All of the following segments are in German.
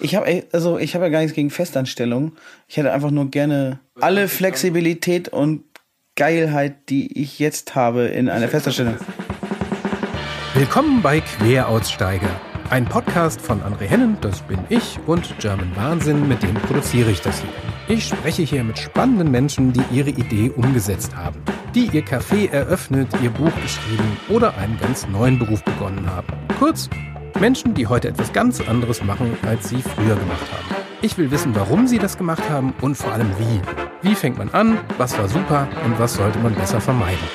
Ich habe also ich habe ja gar nichts gegen Festanstellung. Ich hätte einfach nur gerne alle Flexibilität und Geilheit, die ich jetzt habe in einer Festanstellung. Willkommen bei Queraussteiger, ein Podcast von André Hennen, das bin ich, und German Wahnsinn, mit dem produziere ich das hier. Ich spreche hier mit spannenden Menschen, die ihre Idee umgesetzt haben, die ihr Café eröffnet, ihr Buch geschrieben oder einen ganz neuen Beruf begonnen haben. Kurz, Menschen, die heute etwas ganz anderes machen, als sie früher gemacht haben. Ich will wissen, warum sie das gemacht haben und vor allem wie. Wie fängt man an, was war super und was sollte man besser vermeiden.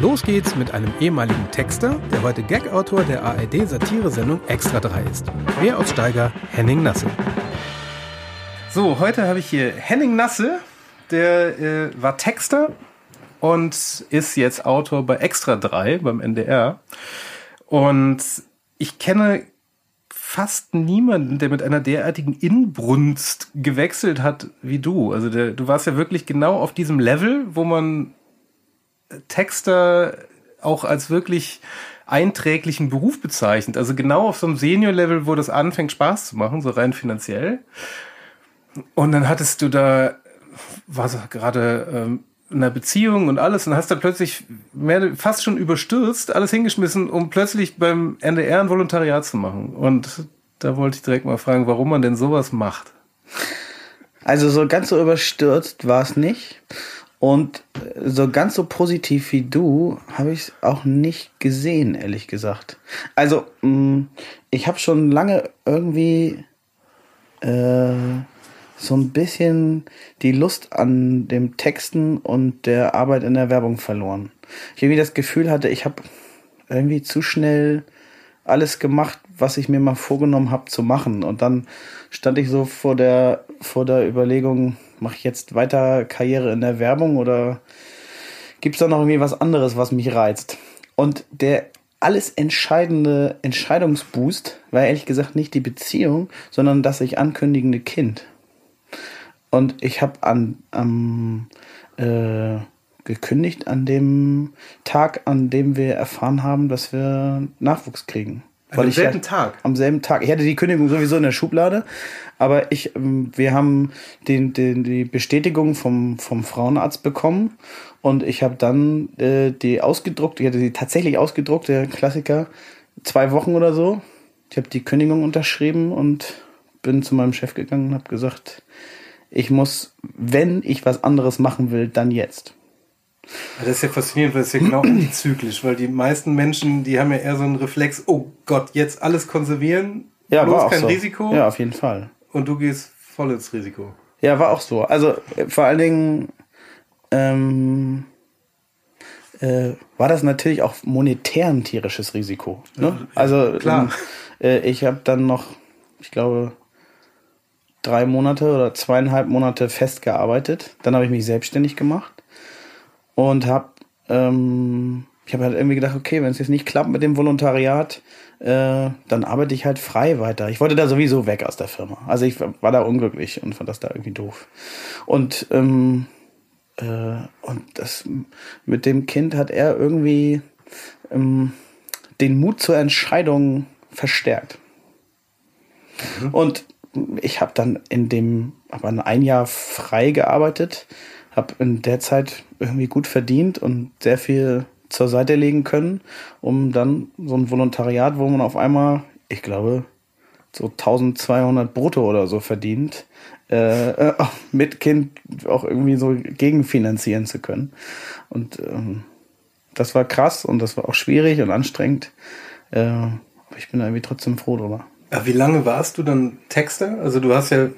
Los geht's mit einem ehemaligen Texter, der heute Gag-Autor der ARD-Satiresendung Extra 3 ist. Queraussteiger Henning Nasse. So, heute habe ich hier Henning Nasse, der äh, war Texter und ist jetzt Autor bei Extra 3 beim NDR. Und ich kenne fast niemanden, der mit einer derartigen Inbrunst gewechselt hat wie du. Also der, du warst ja wirklich genau auf diesem Level, wo man Texter auch als wirklich einträglichen Beruf bezeichnet. Also genau auf so einem Senior-Level, wo das anfängt Spaß zu machen, so rein finanziell. Und dann hattest du da, was gerade ähm, in einer Beziehung und alles und hast dann plötzlich mehr, fast schon überstürzt, alles hingeschmissen, um plötzlich beim NDR ein Volontariat zu machen. Und da wollte ich direkt mal fragen, warum man denn sowas macht. Also so ganz so überstürzt war es nicht. Und so ganz so positiv wie du habe ich es auch nicht gesehen, ehrlich gesagt. Also, mm, ich habe schon lange irgendwie äh, so ein bisschen die Lust an dem Texten und der Arbeit in der Werbung verloren. Ich irgendwie das Gefühl hatte, ich habe irgendwie zu schnell alles gemacht, was ich mir mal vorgenommen habe zu machen. Und dann stand ich so vor der, vor der Überlegung, mache ich jetzt weiter Karriere in der Werbung oder gibt es da noch irgendwie was anderes, was mich reizt? Und der alles entscheidende Entscheidungsboost war ehrlich gesagt nicht die Beziehung, sondern das sich ankündigende Kind. Und ich habe an am äh, gekündigt an dem Tag, an dem wir erfahren haben, dass wir Nachwuchs kriegen. Weil am selben halt, Tag? Am selben Tag. Ich hatte die Kündigung sowieso in der Schublade, aber ich, ähm, wir haben den, den, die Bestätigung vom, vom Frauenarzt bekommen und ich habe dann äh, die ausgedruckt, ich hatte sie tatsächlich ausgedruckt, der Klassiker, zwei Wochen oder so. Ich habe die Kündigung unterschrieben und bin zu meinem Chef gegangen und habe gesagt, ich muss, wenn ich was anderes machen will, dann jetzt. Das ist ja faszinierend, weil es ja genau antizyklisch, weil die meisten Menschen, die haben ja eher so einen Reflex, oh Gott, jetzt alles konservieren, ja, bloß kein so. Risiko. Ja, auf jeden Fall. Und du gehst voll ins Risiko. Ja, war auch so. Also vor allen Dingen ähm, äh, war das natürlich auch monetär ein tierisches Risiko. Ne? Ja, also klar. Ähm, äh, ich habe dann noch, ich glaube, drei Monate oder zweieinhalb Monate festgearbeitet. Dann habe ich mich selbstständig gemacht und habe ähm, ich habe halt irgendwie gedacht, okay, wenn es jetzt nicht klappt mit dem Volontariat, äh, dann arbeite ich halt frei weiter. Ich wollte da sowieso weg aus der Firma. Also ich war da unglücklich und fand das da irgendwie doof. Und ähm, äh, und das mit dem Kind hat er irgendwie ähm, den Mut zur Entscheidung verstärkt. Mhm. Und ich habe dann in dem, aber ein Jahr frei gearbeitet, habe in der Zeit irgendwie gut verdient und sehr viel zur Seite legen können, um dann so ein Volontariat, wo man auf einmal, ich glaube, so 1200 brutto oder so verdient, äh, mit Kind auch irgendwie so gegenfinanzieren zu können. Und ähm, das war krass und das war auch schwierig und anstrengend. Äh, aber ich bin irgendwie trotzdem froh drüber. Ja, wie lange warst du dann Texter? Also du hast ja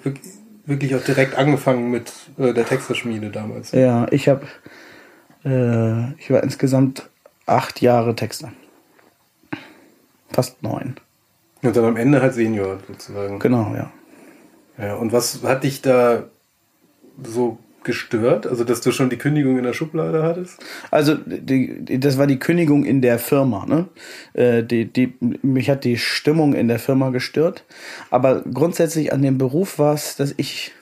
wirklich auch direkt angefangen mit äh, der Texterschmiede damals. Ja, ich habe, äh, ich war insgesamt acht Jahre Texter. Fast neun. Und dann am Ende halt Senior sozusagen. Genau, ja. Ja, und was hat dich da so gestört? Also, dass du schon die Kündigung in der Schublade hattest? Also, die, das war die Kündigung in der Firma. Ne? Äh, die, die, mich hat die Stimmung in der Firma gestört. Aber grundsätzlich an dem Beruf war es, dass ich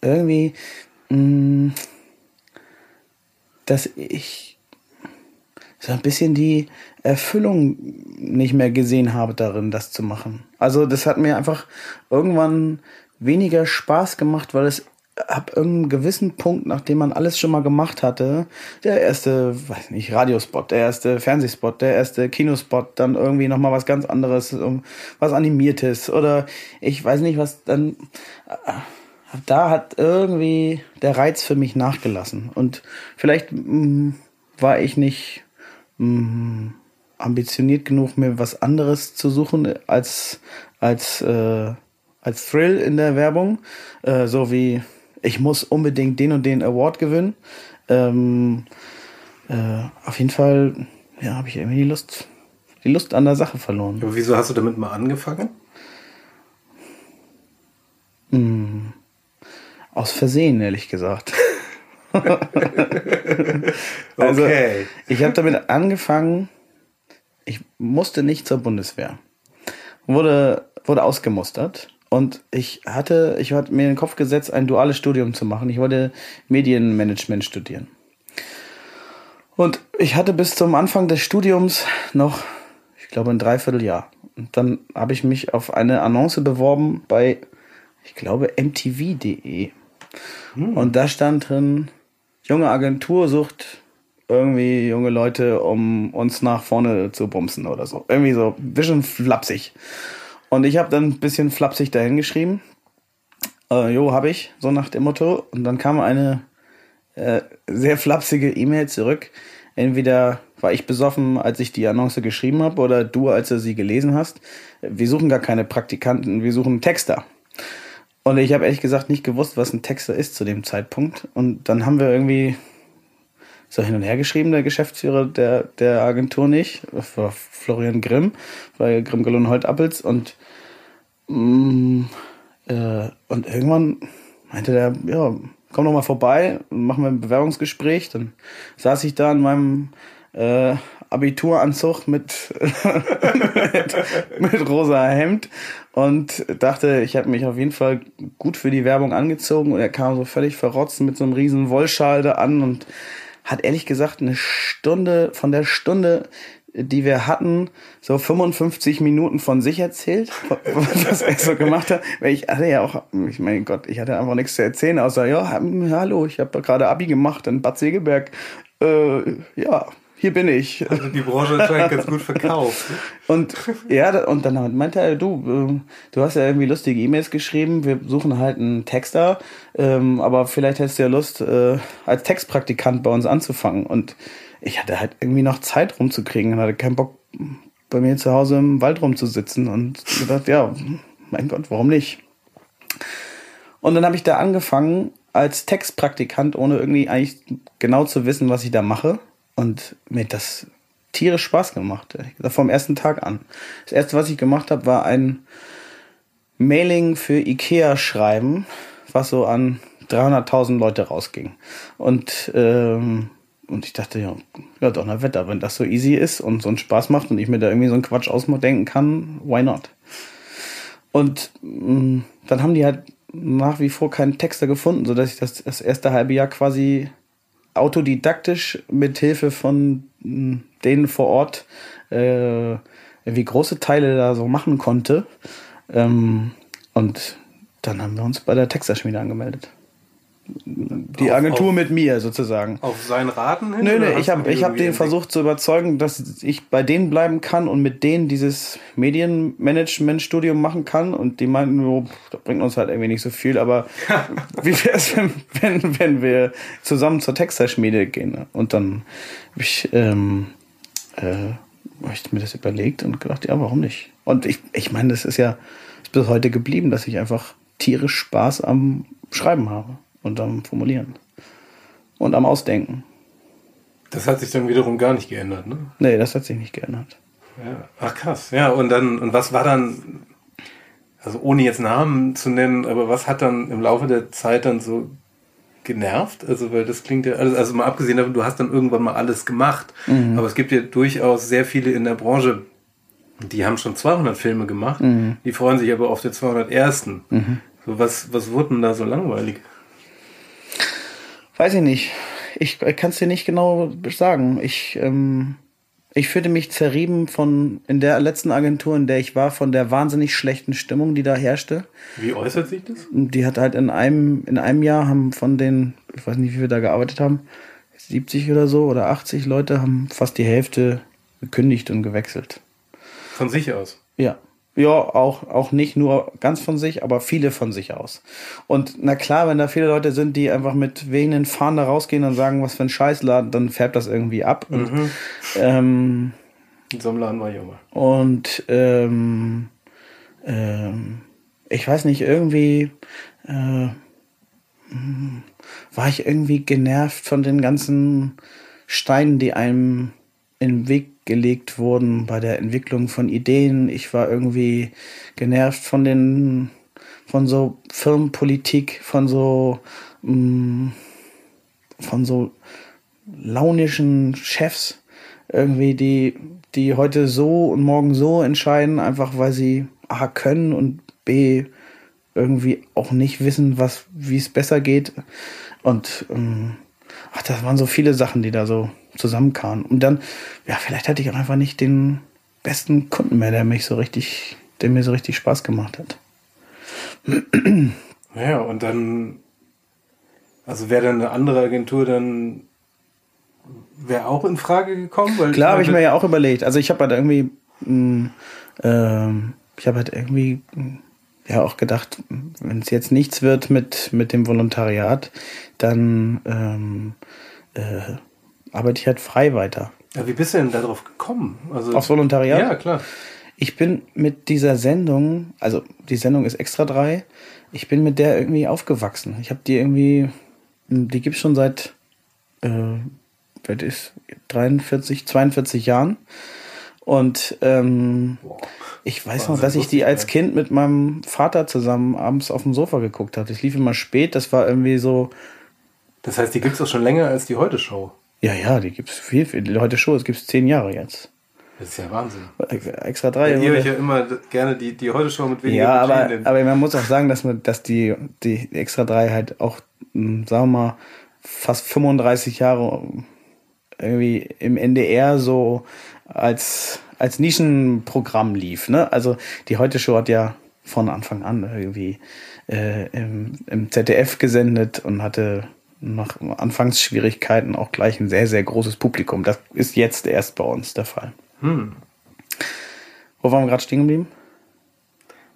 irgendwie, mh, mm, dass ich so ein bisschen die Erfüllung nicht mehr gesehen habe darin, das zu machen. Also das hat mir einfach irgendwann weniger Spaß gemacht, weil es ab irgendeinem gewissen Punkt, nachdem man alles schon mal gemacht hatte, der erste, weiß nicht, Radiospot, der erste Fernsehspot, der erste Kinospot, dann irgendwie nochmal was ganz anderes, was Animiertes oder ich weiß nicht, was dann, da hat irgendwie der Reiz für mich nachgelassen. Und vielleicht mh, mm, war ich nicht mh, mm, ambitioniert genug, mir was anderes zu suchen als, als, äh, als Thrill in der Werbung, äh, so wie ich muss unbedingt den und den Award gewinnen. Ähm, äh, auf jeden Fall, ja, habe ich irgendwie die Lust, die Lust an der Sache verloren. Aber wieso hast du damit mal angefangen? Hm, aus Versehen, ehrlich gesagt. also, okay. ich habe damit angefangen, ich musste nicht zur Bundeswehr. Wurde, wurde ausgemustert und ich hatte, ich hatte mir in den Kopf gesetzt, ein duales Studium zu machen. Ich wollte Medienmanagement studieren. Und ich hatte bis zum Anfang des Studiums noch, ich glaube, ein Dreivierteljahr. Und dann habe ich mich auf eine Annonce beworben bei, ich glaube, mtv.de. Hm. Und da stand drin, junge Agentur sucht irgendwie junge Leute, um uns nach vorne zu bumsen oder so. Irgendwie so, ein bisschen flapsig. Und ich habe dann ein bisschen flapsig dahin geschrieben. Äh, jo, habe ich, so nach dem Motto. Und dann kam eine äh, sehr flapsige E-Mail zurück. Entweder war ich besoffen, als ich die Annonce geschrieben habe, oder du, als du sie gelesen hast. Wir suchen gar keine Praktikanten, wir suchen Texter. Und ich habe ehrlich gesagt nicht gewusst, was ein Texter ist zu dem Zeitpunkt. Und dann haben wir irgendwie so hin und her geschrieben, der Geschäftsführer der, der Agentur nicht. Das war Florian Grimm, bei Grimm Gelon Holt Appels und mm, äh, und irgendwann meinte der, ja, komm doch mal vorbei, machen wir ein Bewerbungsgespräch. Dann saß ich da in meinem äh, Abituranzug mit, mit, mit rosa Hemd und dachte, ich habe mich auf jeden Fall gut für die Werbung angezogen und er kam so völlig verrotzt mit so einem riesen Wollschal an und hat ehrlich gesagt eine Stunde, von der Stunde, die wir hatten, so 55 Minuten von sich erzählt, was er so gemacht hat. Weil ich hatte ja auch, ich mein Gott, ich hatte einfach nichts zu erzählen, außer, ja, hallo, ich habe gerade Abi gemacht in Bad Segeberg. Äh, ja, hier bin ich. Also die Branche anscheinend ganz gut verkauft. Und ja, und dann meinte er, du, äh, du hast ja irgendwie lustige E-Mails geschrieben, wir suchen halt einen Texter, ähm, aber vielleicht hättest du ja Lust, äh, als Textpraktikant bei uns anzufangen. Und ich hatte halt irgendwie noch Zeit rumzukriegen und hatte keinen Bock, bei mir zu Hause im Wald rumzusitzen und gedacht, ja, mein Gott, warum nicht? Und dann habe ich da angefangen als Textpraktikant, ohne irgendwie eigentlich genau zu wissen, was ich da mache. Und mir das tierisch Spaß gemacht. Vom ersten Tag an. Das erste, was ich gemacht habe, war ein Mailing für Ikea schreiben, was so an 300.000 Leute rausging. Und, ähm, und ich dachte, ja, ja, Donnerwetter, wenn das so easy ist und so einen Spaß macht und ich mir da irgendwie so einen Quatsch ausdenken kann, why not? Und mh, mm, dann haben die halt nach wie vor keinen Texter gefunden, sodass ich das, das erste halbe Jahr quasi autodidaktisch mit Hilfe von hm, denen vor Ort äh, wie große Teile da so machen konnte. Ähm, und dann haben wir uns bei der Texterschmiede angemeldet. Die auf, Agentur auf, mit mir sozusagen. Auf seinen Raten hin? Nö, nö, ich habe hab den versucht zu überzeugen, dass ich bei denen bleiben kann und mit denen dieses Medienmanagement-Studium machen kann. Und die meinten, oh, das bringt uns halt irgendwie nicht so viel, aber wie wäre es, wenn, wenn, wenn wir zusammen zur Texterschmiede gehen? Und dann habe ich, ähm, äh, hab ich mir das überlegt und gedacht, ja, warum nicht? Und ich, ich meine, das ist ja bis heute geblieben, dass ich einfach tierisch Spaß am Schreiben habe und am Formulieren und am Ausdenken. Das hat sich dann wiederum gar nicht geändert, ne? Nee, das hat sich nicht geändert. Ja. Ach krass. Ja, und dann, und was war dann, also ohne jetzt Namen zu nennen, aber was hat dann im Laufe der Zeit dann so genervt? Also, weil das klingt ja, also, also mal abgesehen davon, du hast dann irgendwann mal alles gemacht, mhm. aber es gibt ja durchaus sehr viele in der Branche, die haben schon 200 Filme gemacht, mhm. die freuen sich aber auf den 201. Mhm. So, was, was wurde denn da so langweilig? Weiß ich nicht. Ich kann es dir nicht genau sagen. Ich, ähm, Ich fühlte mich zerrieben von, in der letzten Agentur, in der ich war, von der wahnsinnig schlechten Stimmung, die da herrschte. Wie äußert sich das? Die hat halt in einem, in einem Jahr haben von den, ich weiß nicht, wie wir da gearbeitet haben, 70 oder so oder 80 Leute haben fast die Hälfte gekündigt und gewechselt. Von sich aus? Ja. Ja, auch, auch nicht nur ganz von sich, aber viele von sich aus. Und na klar, wenn da viele Leute sind, die einfach mit wehenden Fahnen da rausgehen und sagen, was für ein Scheißladen, dann färbt das irgendwie ab. Und, Mhm. ähm, In so einem Laden war ich immer. und ähm, ähm, ich weiß nicht, irgendwie äh, hm, war ich irgendwie genervt von den ganzen Steinen, die einem in den Weg gelegt wurden bei der Entwicklung von Ideen. Ich war irgendwie genervt von den von so Firmenpolitik, von so mh, von so launischen Chefs irgendwie, die, die heute so und morgen so entscheiden, einfach weil sie A können und B irgendwie auch nicht wissen, was, wie es besser geht. Und ähm, ach, das waren so viele Sachen, die da so zusammenkamen. Und dann, ja, vielleicht hatte ich auch einfach nicht den besten Kunden mehr, der mich so richtig, der mir so richtig Spaß gemacht hat. Ja, und dann, also wäre dann eine andere Agentur dann, wäre auch in Frage gekommen? Weil Klar, habe ich mir ja auch überlegt. Also ich habe halt irgendwie, mh, ähm, ich habe halt irgendwie mh, ja auch gedacht, wenn es jetzt nichts wird mit, mit dem Volontariat, dann ähm, äh, arbeite ich halt frei weiter. Ja, wie bist du denn darauf gekommen? Also, Aufs Volontariat? Ja, klar. Ich bin mit dieser Sendung, also die Sendung ist extra drei, ich bin mit der irgendwie aufgewachsen. Ich habe die irgendwie, die gibt's schon seit, äh, was ist, 43, 42 Jahren. Und ähm, ich weiß noch, dass ich die ich als. Kind mit meinem Vater zusammen abends auf dem Sofa geguckt habe. Das lief immer spät, das war irgendwie so, Das heißt, die gibt es auch schon länger als die Heute-Show. ja, ja, die gibt's viel, viel. Die heute Show, es gibt's zehn Jahre jetzt. Das ist ja Wahnsinn. Extra drei. Ja, ihr euch ja immer gerne die, die Heute-Show mit weniger Ja, aber, aber man muss auch sagen, dass man, dass die, die Extra 3 halt auch, mh, sagen wir mal, fast 35 Jahre irgendwie im NDR so als, als Nischenprogramm lief. Ne? Also die Heute Show hat ja von Anfang an irgendwie äh, im, im ZDF gesendet und hatte nach Anfangsschwierigkeiten auch gleich ein sehr, sehr großes Publikum. Das ist jetzt erst bei uns der Fall. Hm. Wo waren wir gerade stehen geblieben?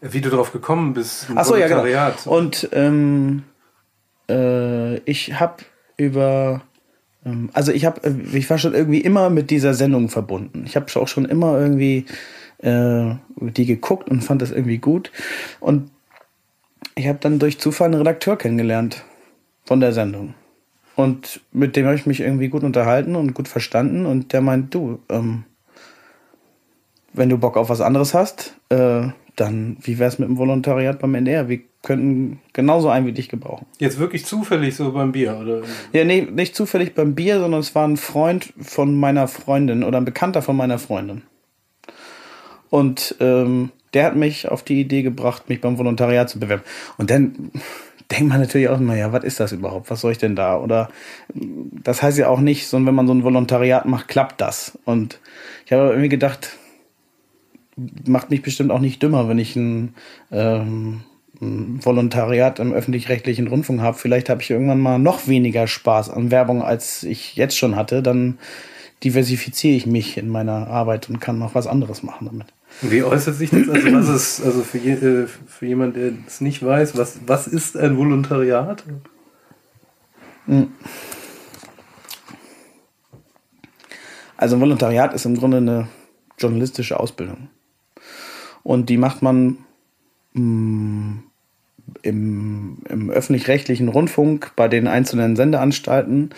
Wie du drauf gekommen bist. im Ach so, ja, genau. Und ähm, äh, ich habe über, also ich habe, ich war schon irgendwie immer mit dieser Sendung verbunden. Ich habe auch schon immer irgendwie äh, die geguckt und fand das irgendwie gut. Und ich habe dann durch Zufall einen Redakteur kennengelernt von der Sendung. Und mit dem habe ich mich irgendwie gut unterhalten und gut verstanden. Und der meint, du, ähm, wenn du Bock auf was anderes hast, äh, dann wie wär's mit dem Volontariat beim NDR? Wir könnten genauso einen wie dich gebrauchen. Jetzt wirklich zufällig so beim Bier, oder? Ja, nee, nicht zufällig beim Bier, sondern es war ein Freund von meiner Freundin oder ein Bekannter von meiner Freundin. Und ähm, der hat mich auf die Idee gebracht, mich beim Volontariat zu bewerben. Und dann denkt man natürlich auch, naja, was ist das überhaupt? Was soll ich denn da? Oder das heißt ja auch nicht, sondern wenn man so ein Volontariat macht, klappt das. Und ich habe irgendwie gedacht, macht mich bestimmt auch nicht dümmer, wenn ich ein, ähm, ein Volontariat im öffentlich-rechtlichen Rundfunk habe. Vielleicht habe ich irgendwann mal noch weniger Spaß an Werbung, als ich jetzt schon hatte. Dann diversifiziere ich mich in meiner Arbeit und kann noch was anderes machen damit. Wie äußert sich das? Also, was ist, also für, je, äh, für jemand, der es nicht weiß, was, was ist ein Volontariat? Also ein Volontariat ist im Grunde eine journalistische Ausbildung. Und die macht man mh, im, im öffentlich-rechtlichen Rundfunk bei den einzelnen Sendeanstalten.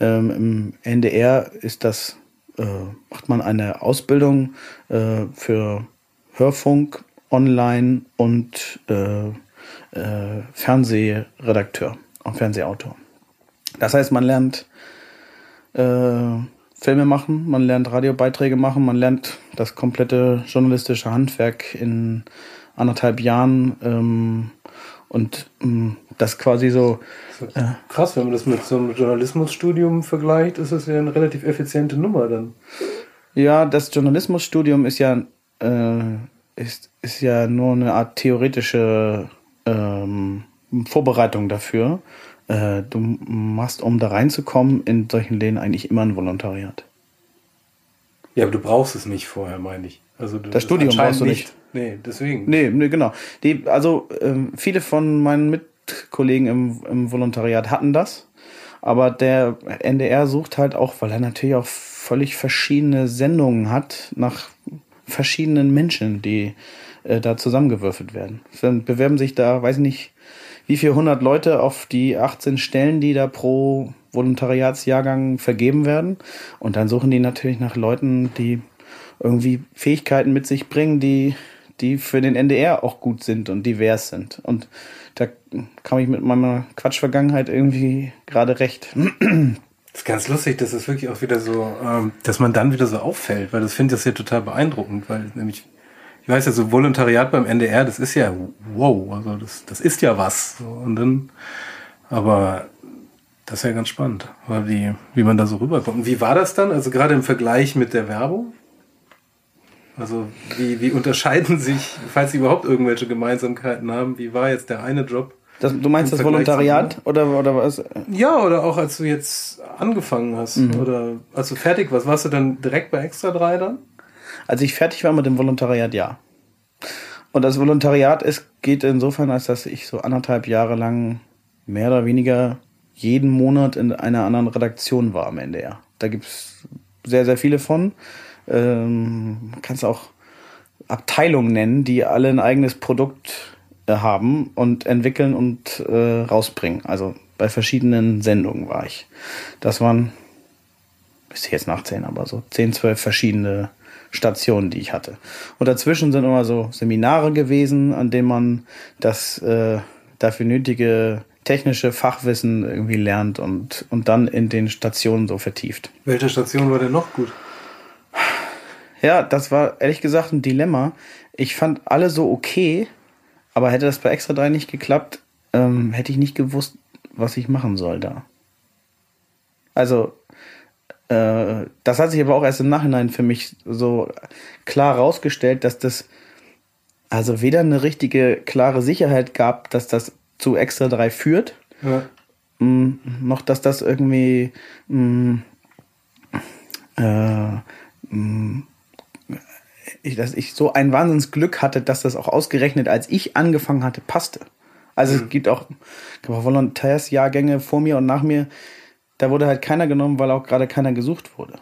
Ähm, Im NDR ist das, äh, macht man eine Ausbildung äh, für Hörfunk, Online und äh, äh, Fernsehredakteur und Fernsehautor. Das heißt, man lernt äh, Filme machen, man lernt Radiobeiträge machen, man lernt das komplette journalistische Handwerk in anderthalb Jahren ähm, und ähm, das quasi so, Das ist Krass, wenn man das mit so einem Journalismusstudium vergleicht, ist das ja eine relativ effiziente Nummer dann. Ja, das Journalismusstudium ist ja, äh, ist, ist ja nur eine Art theoretische ähm, Vorbereitung dafür. Äh, du machst, um da reinzukommen, in solchen Läden eigentlich immer ein Volontariat. Ja, aber du brauchst es nicht vorher, meine ich. Also du, Das Studium brauchst du nicht. Nee, deswegen. Nee, nee genau. Die, also ähm, viele von meinen Mitkollegen im, im Volontariat hatten das. Aber der NDR sucht halt auch, weil er natürlich auch völlig verschiedene Sendungen hat, nach verschiedenen Menschen, die äh, da zusammengewürfelt werden. Dann bewerben sich da, weiß nicht, wie viel hundert Leute auf die 18 Stellen, die da pro Volontariatsjahrgang vergeben werden. Und dann suchen die natürlich nach Leuten, die irgendwie Fähigkeiten mit sich bringen, die, die für den NDR auch gut sind und divers sind. Und da kam ich mit meiner Quatschvergangenheit irgendwie gerade recht. Das ist ganz lustig, das ist wirklich auch wieder so, ähm, dass man dann wieder so auffällt, weil das finde ich das ja total beeindruckend, weil nämlich, ich weiß ja, so Volontariat beim NDR, das ist ja wow, also das, das ist ja was. Und dann, aber das ist ja ganz spannend, weil wie, wie man da so rüberkommt. Und wie war das dann? Also gerade im Vergleich mit der Werbung? Also wie, wie unterscheiden sich, falls sie überhaupt irgendwelche Gemeinsamkeiten haben, wie war jetzt der eine Job? Das, du meinst das Vergleich Volontariat oder, oder was? Ja, oder auch als du jetzt angefangen hast oder als du fertig warst, warst du dann direkt bei Extra 3 dann? Als ich fertig war mit dem Volontariat, ja. Und das Volontariat ist, geht insofern, als dass ich so anderthalb Jahre lang mehr oder weniger jeden Monat in einer anderen Redaktion war am NDR. Da gibt's sehr, sehr viele von. Ähm, kannst auch Abteilungen nennen, die alle ein eigenes Produkt äh, haben und entwickeln und äh, rausbringen. Also bei verschiedenen Sendungen war ich. Das waren, müsste ich jetzt nachzählen, aber so 10, 12 verschiedene Stationen, die ich hatte. Und dazwischen sind immer so Seminare gewesen, an denen man das äh, dafür nötige technische Fachwissen irgendwie lernt und, und dann in den Stationen so vertieft. Welche Station war denn noch gut? Ja, das war ehrlich gesagt ein Dilemma. Ich fand alle so okay, aber hätte das bei Extra 3 nicht geklappt, ähm, hätte ich nicht gewusst, was ich machen soll da. Also, äh, das hat sich aber auch erst im Nachhinein für mich so klar rausgestellt, dass das also weder eine richtige klare Sicherheit gab, dass das zu Extra 3 führt, Ja. Mm, noch dass das irgendwie mm, äh, mm, ich, dass ich so ein Wahnsinnsglück hatte, dass das auch ausgerechnet, als ich angefangen hatte, passte. Also es gibt auch, auch Volontärsjahrgänge vor mir und nach mir, da wurde halt keiner genommen, weil auch gerade keiner gesucht wurde.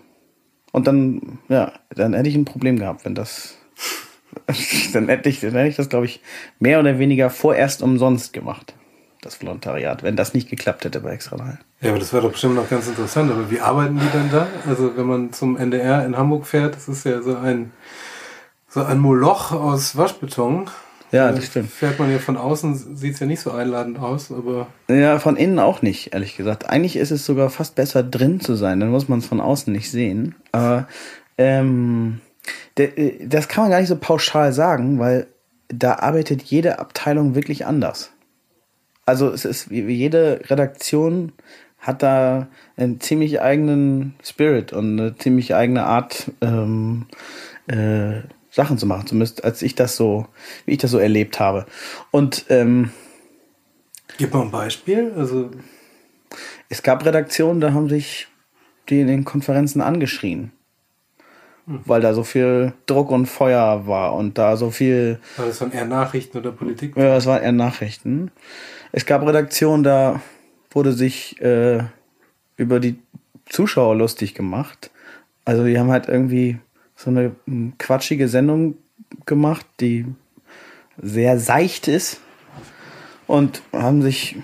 Und dann, ja, dann hätte ich ein Problem gehabt, wenn das, dann hätte ich, dann hätte ich das, glaube ich, mehr oder weniger vorerst umsonst gemacht, das Volontariat, wenn das nicht geklappt hätte bei Extra 3. Ja, aber das wäre doch bestimmt noch ganz interessant. Aber wie arbeiten die denn da? Also wenn man zum NDR in Hamburg fährt, das ist ja so ein so ein Moloch aus Waschbeton. Ja, Äh, das stimmt. Fährt man ja von außen, sieht's ja nicht so einladend aus, aber Ja, von innen auch nicht, ehrlich gesagt. Eigentlich ist es sogar fast besser drin zu sein, dann muss man es von außen nicht sehen. Aber ähm, äh, das kann man gar nicht so pauschal sagen, weil da arbeitet jede Abteilung wirklich anders. Also es ist wie jede Redaktion hat da einen ziemlich eigenen Spirit und eine ziemlich eigene Art ähm, äh, Sachen zu machen, zumindest als ich das so, wie ich das so erlebt habe. Und ähm, gib mal ein Beispiel. Also es gab Redaktionen, da haben sich die in den Konferenzen angeschrien. Weil da so viel Druck und Feuer war und da so viel, war das dann eher Nachrichten oder Politik? ja, es waren eher Nachrichten. Es gab Redaktionen, da wurde sich äh, über die Zuschauer lustig gemacht. Also die haben halt irgendwie so eine mm, quatschige Sendung gemacht, die sehr seicht ist und haben sich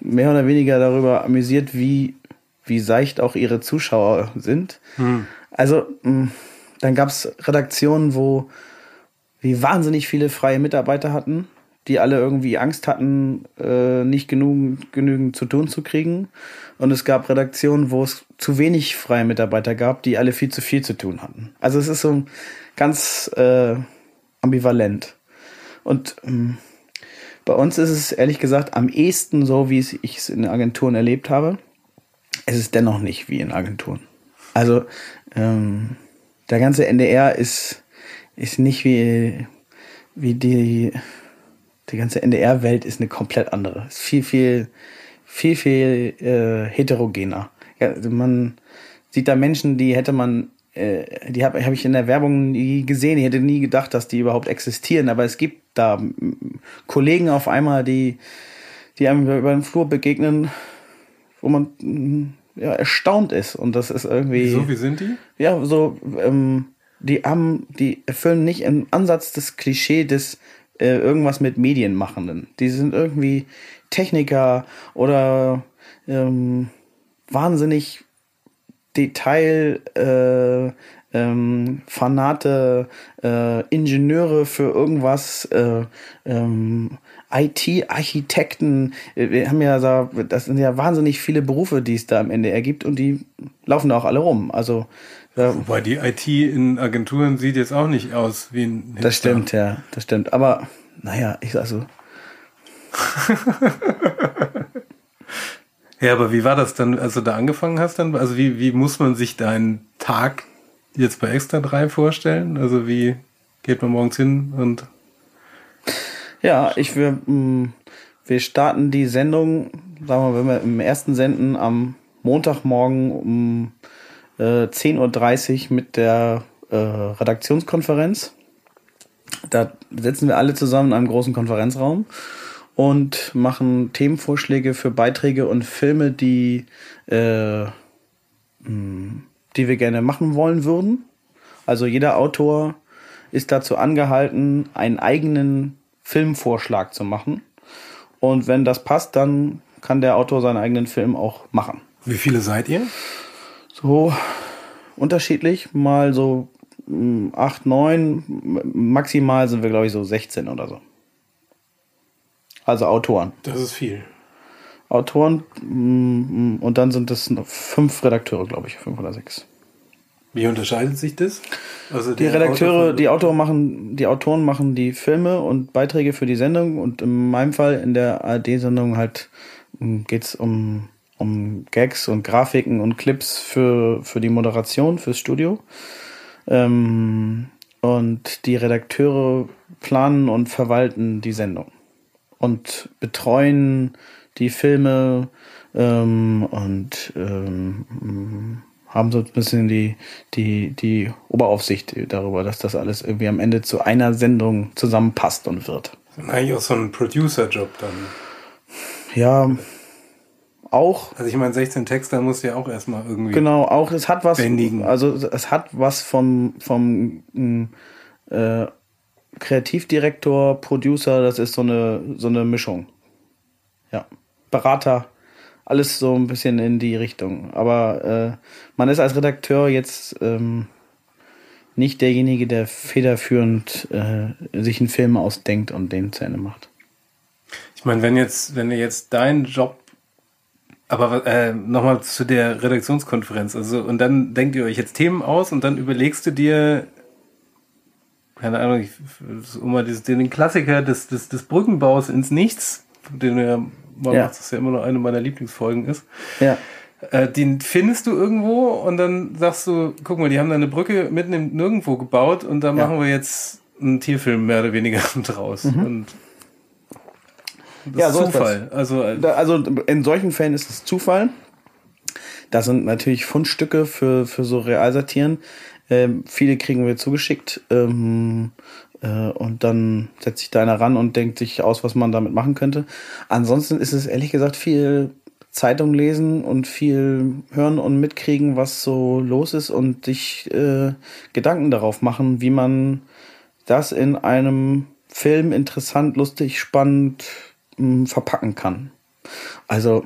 mehr oder weniger darüber amüsiert, wie, wie seicht auch ihre Zuschauer sind. Also mh, dann gab es Redaktionen, wo wir wahnsinnig viele freie Mitarbeiter hatten, die alle irgendwie Angst hatten, äh, nicht genug, genügend zu tun zu kriegen. Und es gab Redaktionen, wo es zu wenig freie Mitarbeiter gab, die alle viel zu viel zu tun hatten. Also es ist so ganz äh, ambivalent. Und ähm, bei uns ist es ehrlich gesagt am ehesten so, wie ich es in Agenturen erlebt habe. Es ist dennoch nicht wie in Agenturen. Also ähm, der ganze NDR ist, ist nicht wie, wie die, die ganze NDR-Welt ist eine komplett andere. Ist viel, viel, viel, viel äh, heterogener. Ja, also man sieht da Menschen, die hätte man, äh, die habe hab ich in der Werbung nie gesehen. Ich hätte nie gedacht, dass die überhaupt existieren. Aber es gibt da Kollegen auf einmal, die, die einem über den Flur begegnen, wo man ja, erstaunt ist. Und das ist irgendwie. So, wie sind die? Ja, so, ähm, die haben, die erfüllen nicht im Ansatz das Klischee des äh, irgendwas mit Medienmachenden. Die sind irgendwie Techniker oder ähm, wahnsinnig Detail äh, ähm, äh, Ingenieure für irgendwas, äh, ähm, IT-Architekten. Wir haben ja da, das sind ja wahnsinnig viele Berufe, die es da am Ende ergibt und die laufen da auch alle rum. Also ja. Wobei die IT in Agenturen sieht jetzt auch nicht aus wie ein Hipster. Das stimmt, ja, das stimmt. Aber naja, ich sag so. ja, aber wie war das dann, als du da angefangen hast dann? Also wie, wie muss man sich deinen Tag jetzt bei Extra 3 vorstellen? Also wie geht man morgens hin und ja, ich wir, mm, wir starten die Sendung, sagen wir, wenn wir im ersten senden am Montagmorgen um äh, 10.30 Uhr mit der äh, Redaktionskonferenz. Da sitzen wir alle zusammen in einem großen Konferenzraum und machen Themenvorschläge für Beiträge und Filme, die, äh, mm, die wir gerne machen wollen würden. Also jeder Autor ist dazu angehalten, einen eigenen Filmvorschlag zu machen. Und wenn das passt, dann kann der Autor seinen eigenen Film auch machen. Wie viele seid ihr? So unterschiedlich, mal so mm, acht, neun, maximal sind wir, glaube ich, so 16 oder so. Also Autoren. Das ist viel. Autoren mm, und dann sind es fünf Redakteure, glaube ich, fünf oder sechs. Wie unterscheidet sich das? Also die Redakteure, die Autoren machen, die Autoren machen die Filme und Beiträge für die Sendung und in meinem Fall in der ARD-Sendung halt mm, geht's um, um Gags und Grafiken und Clips für, für die Moderation, fürs Studio. Ähm, und die Redakteure planen und verwalten die Sendung und betreuen die Filme ähm, und ähm, haben so ein bisschen die, die, die Oberaufsicht darüber, dass das alles irgendwie am Ende zu einer Sendung zusammenpasst und wird. Eigentlich auch so ein Producer-Job dann. Ja, auch. Also ich meine, 16 Texter muss ja auch erstmal irgendwie. Genau, auch es hat was. Bändigen. Also es hat was vom, vom äh, Kreativdirektor, Producer, das ist so eine, so eine Mischung. Ja. Berater alles so ein bisschen in die Richtung. Aber äh, man ist als Redakteur jetzt ähm, nicht derjenige, der federführend äh, sich einen Film ausdenkt und den zu Ende macht. Ich meine, wenn jetzt, wenn du jetzt deinen Job, aber äh, nochmal zu der Redaktionskonferenz, also und dann denkt ihr euch jetzt Themen aus und dann überlegst du dir, keine Ahnung, ich, um mal den Klassiker des, des, des Brückenbaus ins Nichts, den du ja weil ja. das ja immer noch eine meiner Lieblingsfolgen ist. Ja. Äh, den findest du irgendwo und dann sagst du, guck mal, die haben da eine Brücke mitten im Nirgendwo gebaut und da ja. machen wir jetzt einen Tierfilm mehr oder weniger draus. Mhm. Und das ja, ist so Zufall. Ist also, äh, also in solchen Fällen ist es Zufall. Das sind natürlich Fundstücke für, für so Realsatiren. Ähm, viele kriegen wir zugeschickt. Ähm, äh, und dann setzt sich da einer ran und denkt sich aus, was man damit machen könnte. Ansonsten ist es ehrlich gesagt viel Zeitung lesen und viel hören und mitkriegen, was so los ist und sich äh, Gedanken darauf machen, wie man das in einem Film interessant, lustig, spannend mh, hm, verpacken kann. Also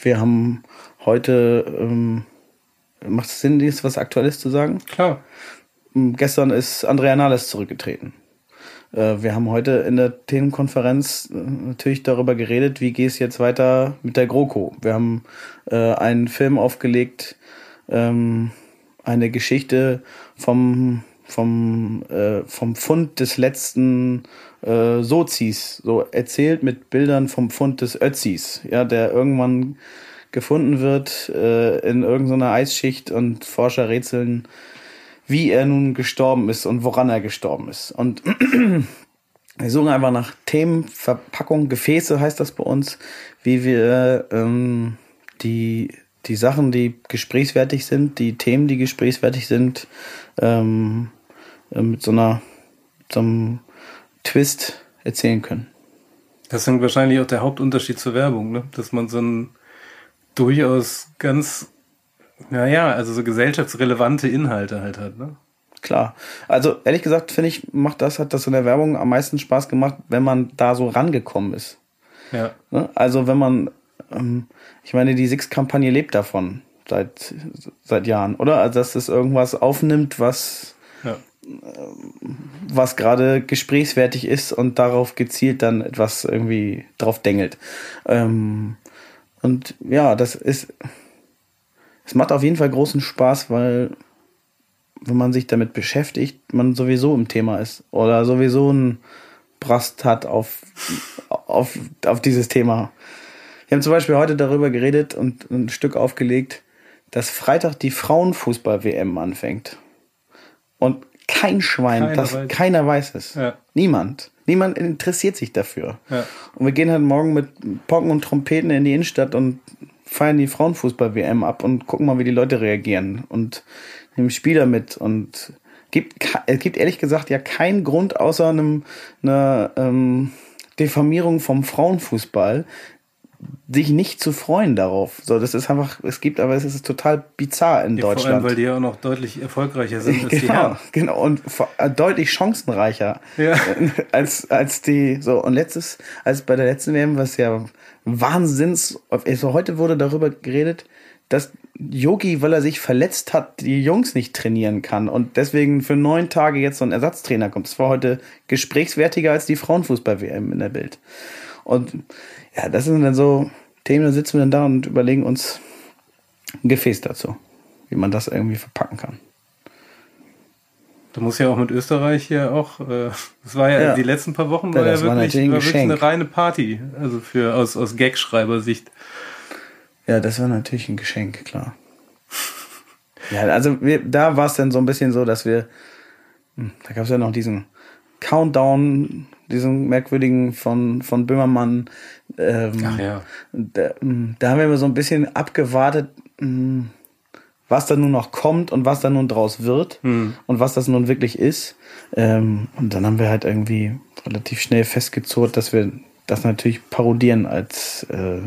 wir haben heute, ähm, macht es Sinn, dies was Aktuelles zu sagen? Klar. Hm, gestern ist Andrea Nahles zurückgetreten. Äh, wir haben heute in der Themenkonferenz äh, natürlich darüber geredet, wie geht es jetzt weiter mit der GroKo. Wir haben äh, einen Film aufgelegt, ähm, eine Geschichte vom, vom, äh, vom Fund des letzten äh, Sozis, so erzählt mit Bildern vom Fund des Ötzis, ja, der irgendwann gefunden wird äh, in irgendeiner Eisschicht und Forscher rätseln, wie er nun gestorben ist und woran er gestorben ist. Und wir suchen einfach nach Themen, Verpackung, Gefäße heißt das bei uns, wie wir ähm, die, die Sachen, die gesprächswertig sind, die Themen, die gesprächswertig sind, ähm, äh, mit so einer so einem Twist erzählen können. Das ist wahrscheinlich auch der Hauptunterschied zur Werbung, ne? dass man so ein durchaus ganz, naja, also so gesellschaftsrelevante Inhalte halt hat. Ne? Klar. Also ehrlich gesagt, finde ich, macht das, hat das in der Werbung am meisten Spaß gemacht, wenn man da so rangekommen ist. Ja. Ne? Also wenn man, ähm, ich meine, die Six-Kampagne lebt davon seit, seit Jahren, oder? Also dass es irgendwas aufnimmt, was. Was gerade gesprächswertig ist und darauf gezielt dann etwas irgendwie drauf dengelt. Ähm, und ja, das ist, es macht auf jeden Fall großen Spaß, weil wenn man sich damit beschäftigt, man sowieso im Thema ist oder sowieso ein Brast hat auf, auf, auf dieses Thema. Wir haben zum Beispiel heute darüber geredet und ein Stück aufgelegt, dass Freitag die Frauenfußball-WM anfängt. Und kein Schwein, Keiner das, weiß. keiner weiß es. Ja. Niemand. Niemand interessiert sich dafür. Ja. Und wir gehen halt morgen mit Pocken und Trompeten in die Innenstadt und feiern die Frauenfußball-WM ab und gucken mal, wie die Leute reagieren und nehmen Spieler mit und gibt, es gibt ehrlich gesagt ja keinen Grund außer einem, einer ähm, Diffamierung vom Frauenfußball, sich nicht zu freuen darauf. So, das ist einfach, es gibt, aber es ist total bizarr in Ja, Vor allem, Deutschland. weil die ja auch noch deutlich erfolgreicher sind als die genau, Herren. genau und vor- äh, deutlich chancenreicher Ja. als als die so und letztes als bei der letzten WM was ja Wahnsinns also heute wurde darüber geredet dass Yogi weil er sich verletzt hat die Jungs nicht trainieren kann und deswegen für neun Tage jetzt so ein Ersatztrainer kommt das war heute gesprächswertiger als die Frauenfußball WM in der Bild und ja das sind dann so Themen da sitzen wir dann da und überlegen uns ein Gefäß dazu wie man das irgendwie verpacken kann Du musst ja auch mit Österreich hier auch, äh, das war ja, Ja. die letzten paar Wochen Ja, war ja war wirklich, war wirklich eine reine Party. Also für aus, aus Gagschreibersicht. Ja, das war natürlich ein Geschenk, klar. Ja, also wir, da war es dann so ein bisschen so, dass wir, hm, da gab es ja noch diesen Countdown, diesen merkwürdigen von, von Böhmermann. Ähm, Ach ja. da, hm, da haben wir immer so ein bisschen abgewartet, hm, was da nun noch kommt und was da nun draus wird und was das nun wirklich ist. Ähm, und dann haben wir halt irgendwie relativ schnell festgezurrt, dass wir das natürlich parodieren als, äh,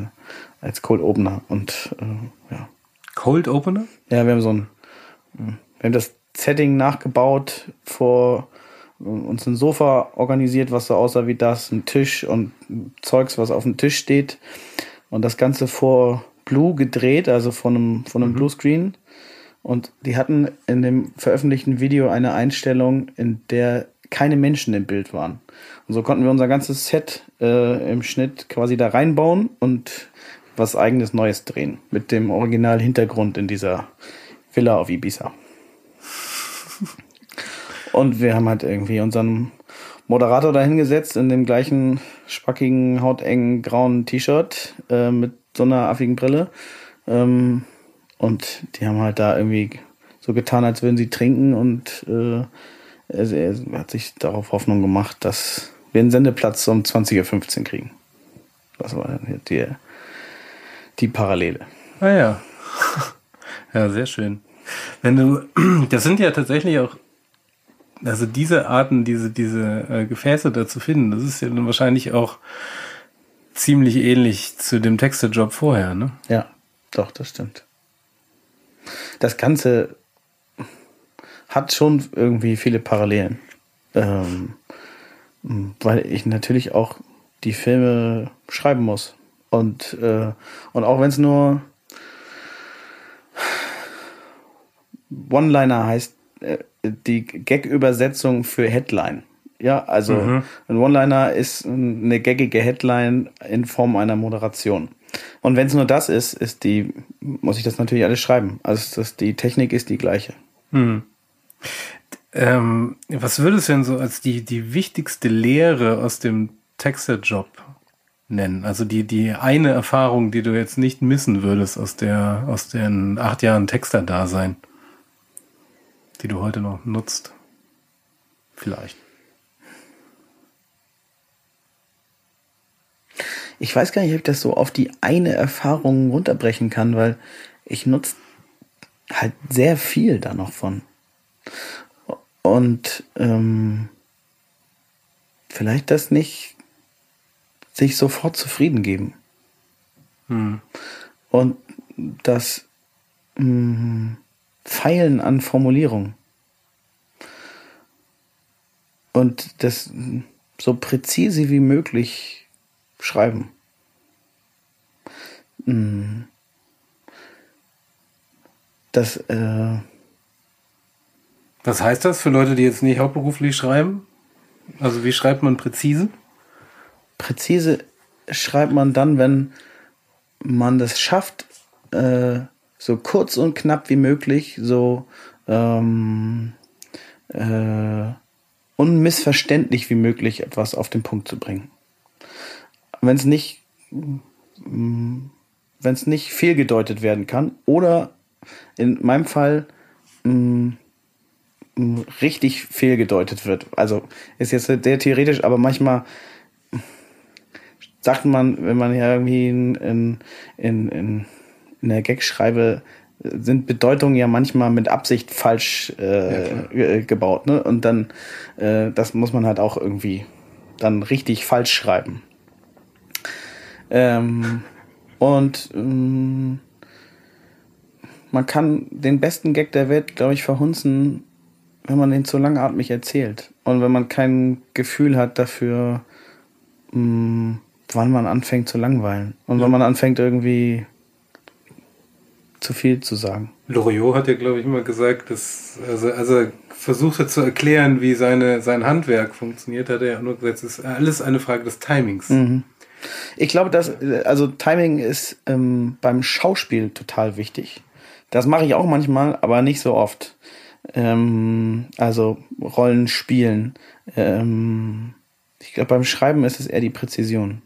als Cold Opener. Und äh, ja. Cold Opener? Ja, wir haben so ein, wir haben das Setting nachgebaut, vor uns ein Sofa organisiert, was so aussah wie das, ein Tisch und Zeugs, was auf dem Tisch steht. Und das Ganze vor Blue gedreht, also von einem, von einem Bluescreen. Und die hatten in dem veröffentlichten Video eine Einstellung, in der keine Menschen im Bild waren. Und so konnten wir unser ganzes Set äh, im Schnitt quasi da reinbauen und was eigenes Neues drehen. Mit dem Original-Hintergrund in dieser Villa auf Ibiza. Und wir haben halt irgendwie unseren Moderator da hingesetzt in dem gleichen spackigen, hautengen, grauen T-Shirt äh, mit so einer affigen Brille. Ähm, und die haben halt da irgendwie so getan, als würden sie trinken und äh, er, er hat sich darauf Hoffnung gemacht, dass wir einen Sendeplatz um 20.15 Uhr kriegen. Das war die, die Parallele. Ah ja. ja, sehr schön. Wenn du, das sind ja tatsächlich auch, also diese Arten, diese, diese äh, Gefäße da zu finden, das ist ja dann wahrscheinlich auch ziemlich ähnlich zu dem Textejob vorher, ne? Ja, doch, das stimmt. Das Ganze hat schon irgendwie viele Parallelen. Ähm, weil ich natürlich auch die Filme schreiben muss. Und, äh, und auch wenn es nur One-Liner heißt, die Gag-Übersetzung für Headline. Ja, also ein One-Liner ist eine gaggige Headline in Form einer Moderation. Und wenn es nur das ist, ist die, muss ich das natürlich alles schreiben. Also das, die Technik ist die gleiche. Ähm, was würdest du denn so als die, die wichtigste Lehre aus dem Texterjob nennen? Also die, die eine Erfahrung, die du jetzt nicht missen würdest aus der, aus den acht Jahren Texter-Dasein? Die du heute noch nutzt? Vielleicht. Ich weiß gar nicht, ob ich das so auf die eine Erfahrung runterbrechen kann, weil ich nutze halt sehr viel da noch von. Und ähm, vielleicht das nicht sich sofort zufrieden geben. Hm. Und das mh, hm, Feilen an Formulierung. Und das so präzise wie möglich schreiben. Hm. Das, äh, Was heißt das für Leute, die jetzt nicht hauptberuflich schreiben? Also wie schreibt man präzise? Präzise schreibt man dann, wenn man das schafft, äh, so kurz und knapp wie möglich, so ähm, äh, unmissverständlich wie möglich etwas auf den Punkt zu bringen. Wenn es nicht, wenn es nicht fehlgedeutet werden kann oder in meinem Fall mh, richtig fehlgedeutet wird. Also ist jetzt sehr theoretisch, aber manchmal sagt man, wenn man ja irgendwie in, in, in, in der Gagschreibe sind Bedeutungen ja manchmal mit Absicht falsch äh, ja, gebaut, ne? Und dann, äh, das muss man halt auch irgendwie dann richtig falsch schreiben. Ähm, und ähm, man kann den besten Gag der Welt, glaube ich, verhunzen, wenn man den zu langatmig erzählt. Und wenn man kein Gefühl hat dafür, mh, mm, wann man anfängt zu langweilen. Und ja. wenn man anfängt irgendwie zu viel zu sagen. Loriot hat ja, glaube ich, immer gesagt, dass, also, also versucht hat zu erklären, wie seine, sein Handwerk funktioniert, hat er ja nur gesagt, es ist alles eine Frage des Timings. Mhm. Ich glaube, dass, also Timing ist ähm, beim Schauspiel total wichtig. Das mache ich auch manchmal, aber nicht so oft. Ähm, also Rollen spielen. Ähm, ich glaube, beim Schreiben ist es eher die Präzision.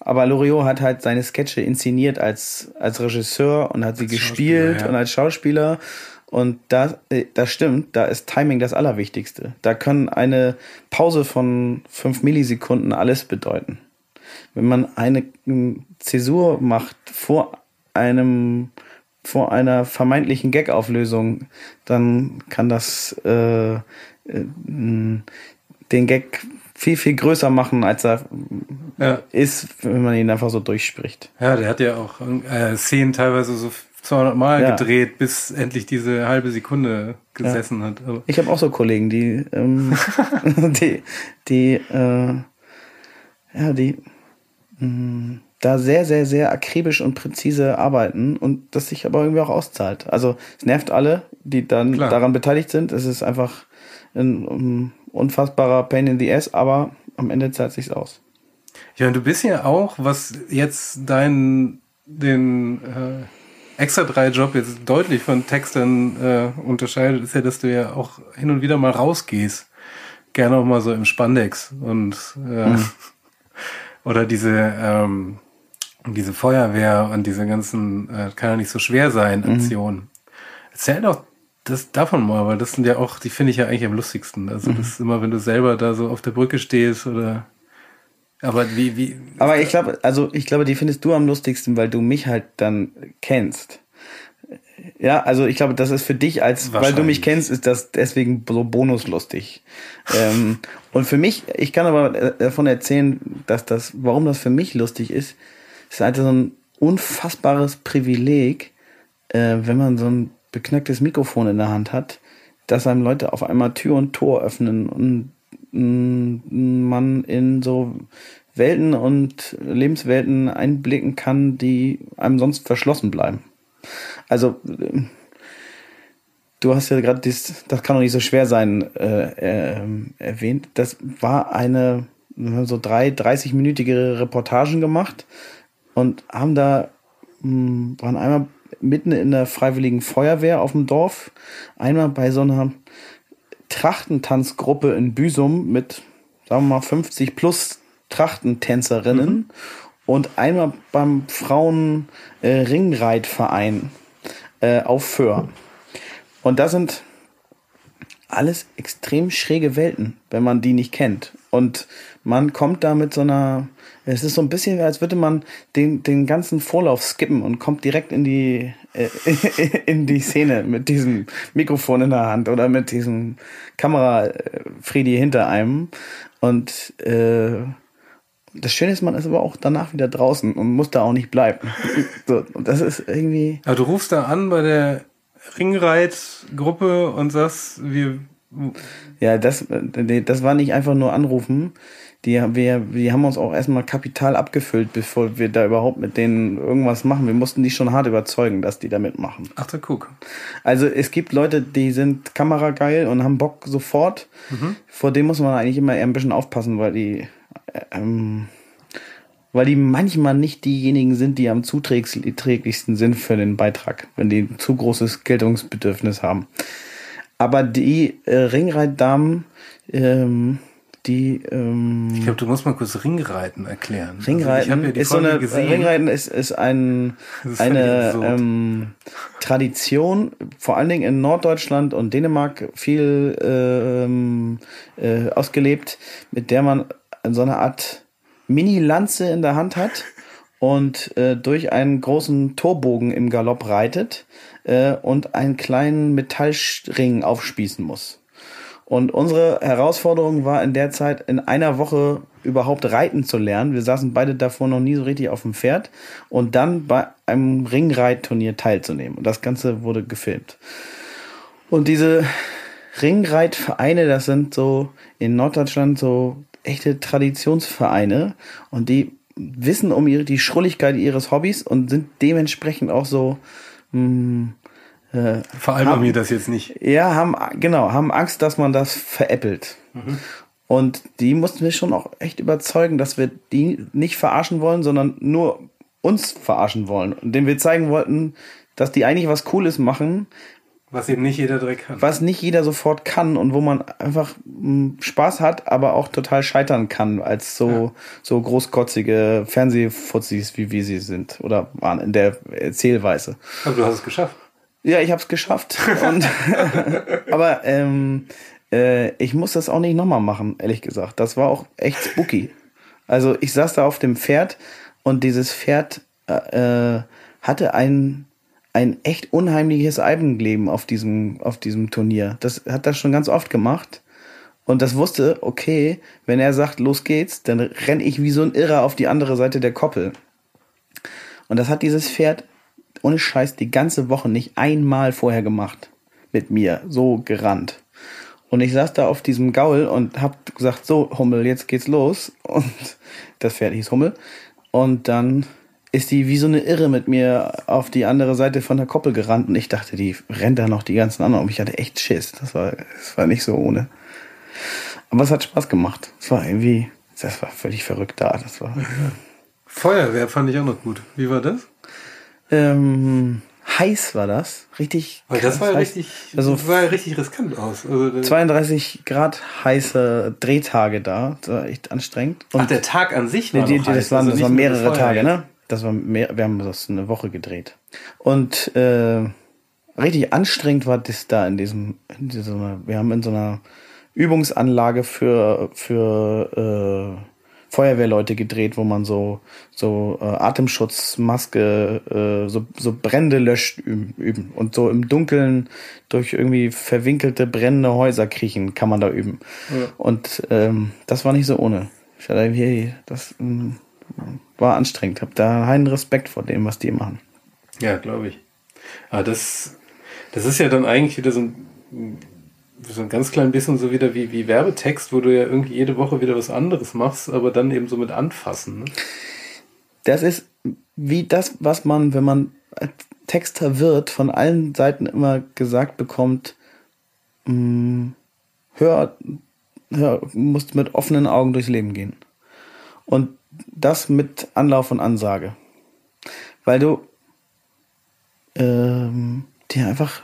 Aber Loriot hat halt seine Sketche inszeniert als, als Regisseur und hat sie gespielt ja. und als Schauspieler. Und das, äh, das stimmt, da ist Timing das Allerwichtigste. Da kann eine Pause von fünf Millisekunden alles bedeuten. Wenn man eine Zäsur macht vor einem, vor einer vermeintlichen Gag-Auflösung, dann kann das äh, äh, den Gag viel, viel größer machen, als er ja. ist, wenn man ihn einfach so durchspricht. Ja, der hat ja auch äh, Szenen teilweise so 200 Mal ja. gedreht, bis endlich diese halbe Sekunde gesessen ja. hat. Aber ich habe auch so Kollegen, die, ähm, die, die, äh, ja, die mh, mm, da sehr, sehr, sehr akribisch und präzise arbeiten und das sich aber irgendwie auch auszahlt. Also es nervt alle, die dann Klar. daran beteiligt sind. Es ist einfach ein um, unfassbarer Pain in the Ass, aber am Ende zahlt sich's aus. Ja, du bist ja auch, was jetzt deinen den äh, extra drei Job jetzt deutlich von Textern äh, unterscheidet, ist ja, dass du ja auch hin und wieder mal rausgehst. Gerne auch mal so im Spandex und äh, mhm. oder diese ähm, diese Feuerwehr und diese ganzen äh, kann ja nicht so schwer sein mhm. Aktionen. Mhm. Erzähl doch das davon mal, weil das sind ja auch, die finde ich ja eigentlich am lustigsten. Also mhm. das ist immer, wenn du selber da so auf der Brücke stehst oder aber wie, wie. Aber ich glaube, also ich glaube, die findest du am lustigsten, weil du mich halt dann kennst. Ja, also ich glaube, das ist für dich als, weil du mich kennst, ist das deswegen so bonuslustig. ähm, und für mich, ich kann aber äh, davon erzählen, dass das, warum das für mich lustig ist, ist halt so ein unfassbares Privileg, äh, wenn man so ein beknacktes Mikrofon in der Hand hat, dass einem Leute auf einmal Tür und Tor öffnen und man in so Welten und Lebenswelten einblicken kann, die einem sonst verschlossen bleiben. Also du hast ja gerade das, das kann doch nicht so schwer sein, äh, äh, erwähnt. Das war eine so drei 30-minütige Reportagen gemacht und haben da mh, waren einmal mitten in der Freiwilligen Feuerwehr auf dem Dorf, einmal bei so einer Trachtentanzgruppe in Büsum mit, sagen wir mal, 50 plus Trachtentänzerinnen mhm. und einmal beim Frauen äh, Ringreitverein äh, auf Föhr. Und das sind alles extrem schräge Welten, wenn man die nicht kennt. Und man kommt da mit so einer, es ist so ein bisschen, als würde man den, den ganzen Vorlauf skippen und kommt direkt in die, äh, in die Szene mit diesem Mikrofon in der Hand oder mit diesem Kamera äh, hinter einem. Und äh, das Schöne ist, man ist aber auch danach wieder draußen und muss da auch nicht bleiben. so, und das ist irgendwie. Aber du rufst da an bei der Ringreit-Gruppe und sagst, wir. Ja, das, das war nicht einfach nur anrufen. Die, wir, die haben uns auch erstmal Kapital abgefüllt, bevor wir da überhaupt mit denen irgendwas machen. Wir mussten die schon hart überzeugen, dass die da mitmachen. Ach, da guck. Also es gibt Leute, die sind kamerageil und haben Bock sofort. Mhm. Vor dem muss man eigentlich immer eher ein bisschen aufpassen, weil die ähm, weil die manchmal nicht diejenigen sind, die am zuträglichsten sind für den Beitrag, wenn die ein zu großes Geltungsbedürfnis haben. Aber die äh, Ringreitdamen, ähm, die ähm, ich glaube, du musst mal kurz Ringreiten erklären. Also Ringreiten also ist so eine gesehen. Ringreiten ist ist ein ist eine ähm, Tradition, vor allen Dingen in Norddeutschland und Dänemark viel ähm, äh, ausgelebt, mit der man so eine Art Mini-Lanze in der Hand hat und äh, durch einen großen Torbogen im Galopp reitet äh, und einen kleinen Metallring aufspießen muss. Und unsere Herausforderung war in der Zeit, in einer Woche überhaupt reiten zu lernen. Wir saßen beide davor noch nie so richtig auf dem Pferd und dann bei einem Ringreitturnier teilzunehmen. Und das Ganze wurde gefilmt. Und diese Ringreitvereine, das sind so in Norddeutschland so echte Traditionsvereine und die wissen um ihre, die Schrulligkeit ihres Hobbys und sind dementsprechend auch so, mh, hm, äh, Veralbern mir das jetzt nicht. Ja, haben, genau, haben Angst, dass man das veräppelt. Mhm. Und die mussten wir schon auch echt überzeugen, dass wir die nicht verarschen wollen, sondern nur uns verarschen wollen. Und denen wir zeigen wollten, dass die eigentlich was Cooles machen, was eben nicht jeder direkt kann. Was nicht jeder sofort kann und wo man einfach hm, Spaß hat, aber auch total scheitern kann als so, ja. so großkotzige Fernsehfuzis, wie wir sie sind oder waren in der Erzählweise. Aber du hast es geschafft. Ja, ich habe es geschafft. und, aber ähm, äh, ich muss das auch nicht nochmal machen, ehrlich gesagt. Das war auch echt spooky. Also ich saß da auf dem Pferd und dieses Pferd äh, hatte einen ein echt unheimliches Eigenleben auf diesem, auf diesem Turnier. Das hat das schon ganz oft gemacht. Und das wusste, okay, wenn er sagt, los geht's, dann renn ich wie so ein Irrer auf die andere Seite der Koppel. Und das hat dieses Pferd ohne Scheiß die ganze Woche nicht einmal vorher gemacht. Mit mir. So gerannt. Und ich saß da auf diesem Gaul und hab gesagt, so, Hummel, jetzt geht's los. Und das Pferd hieß Hummel. Und dann ist die wie so eine Irre mit mir auf die andere Seite von der Koppel gerannt und ich dachte, die rennt da noch die ganzen anderen und ich hatte echt Schiss. Das war, das war nicht so ohne. Aber es hat Spaß gemacht. Es war irgendwie, das war völlig verrückt da. Das war. Feuerwehr fand ich auch noch gut. Wie war das? Ähm, heiß war das. Richtig. Weil das war ja richtig, also das war ja richtig riskant aus. Also 32 Grad heiße Drehtage da. Das war echt anstrengend. Und Ach, der Tag an sich die, Das waren, also das waren mehrere Tage, ne? Das war mehr, wir haben das eine Woche gedreht. Und äh, richtig anstrengend war das da in diesem, in dieser, wir haben in so einer Übungsanlage für, für äh, Feuerwehrleute gedreht, wo man so, so äh, Atemschutzmaske, äh, so, so Brände löscht üben, üben. Und so im Dunkeln durch irgendwie verwinkelte brennende Häuser kriechen kann man da üben. Ja. Und ähm, das war nicht so ohne. Ich dachte, hey, das, ähm, war anstrengend. Hab da einen Respekt vor dem, was die machen. Ja, glaube ich. Aber das, das ist ja dann eigentlich wieder so ein, so ein ganz klein bisschen so wieder wie, wie Werbetext, wo du ja irgendwie jede Woche wieder was anderes machst, aber dann eben so mit anfassen. Ne? Das ist wie das, was man, wenn man Texter wird, von allen Seiten immer gesagt bekommt, mh, hm, hör, hör, musst mit offenen Augen durchs Leben gehen. Und das mit Anlauf und Ansage. Weil du ähm, dir einfach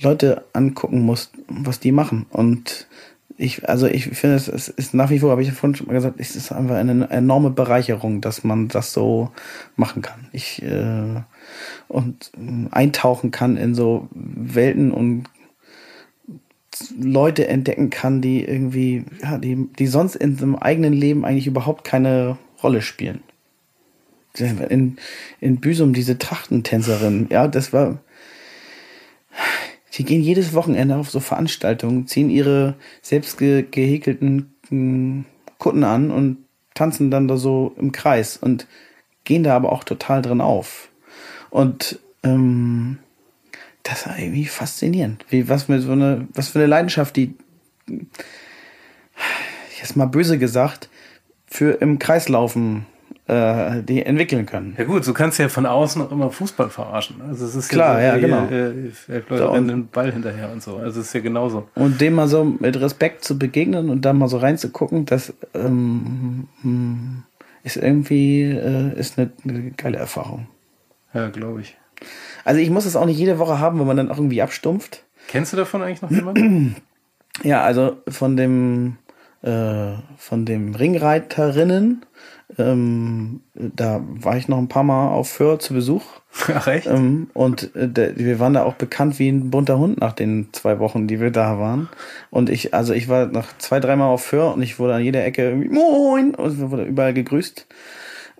Leute angucken musst, was die machen. Und ich, also ich finde, es ist nach wie vor, habe ich ja vorhin schon mal gesagt, es ist einfach eine enorme Bereicherung, dass man das so machen kann. Ich äh, und eintauchen kann in so Welten und Leute entdecken kann, die irgendwie, ja, die, die sonst in seinem eigenen Leben eigentlich überhaupt keine Rolle spielen. In, in Büsum diese Trachtentänzerin, ja, das war, die gehen jedes Wochenende auf so Veranstaltungen, ziehen ihre selbst ge gehäkelten hm, Kutten an und tanzen dann da so im Kreis und gehen da aber auch total drin auf. Und ähm, das war irgendwie faszinierend. Wie, was, für so eine, was für eine Leidenschaft, die, jetzt mal böse gesagt, für im Kreislaufen äh, die entwickeln können. Ja gut, so kannst du ja von außen auch immer Fußball verarschen. Also es ist Klar, ja, so, genau. Äh, äh, Leute So, rennen den Ball hinterher und so. Also es ist ja genauso. Und dem mal so mit Respekt zu begegnen und da mal so reinzugucken, das ähm, hm, ist irgendwie äh, ist eine, eine geile Erfahrung. Ja, glaube ich. Also ich muss es auch nicht jede Woche haben, wenn man dann auch irgendwie abstumpft. Kennst du davon eigentlich noch jemanden? Ja, also von dem äh, von dem Ringreiterinnen, ähm, da war ich noch ein paar Mal auf Föhr zu Besuch. Ach echt? Ähm, und äh, der, wir waren da auch bekannt wie ein bunter Hund nach den zwei Wochen, die wir da waren. Und ich, also ich war noch zwei, dreimal auf Föhr und ich wurde an jeder Ecke irgendwie Moin und wir wurden überall gegrüßt.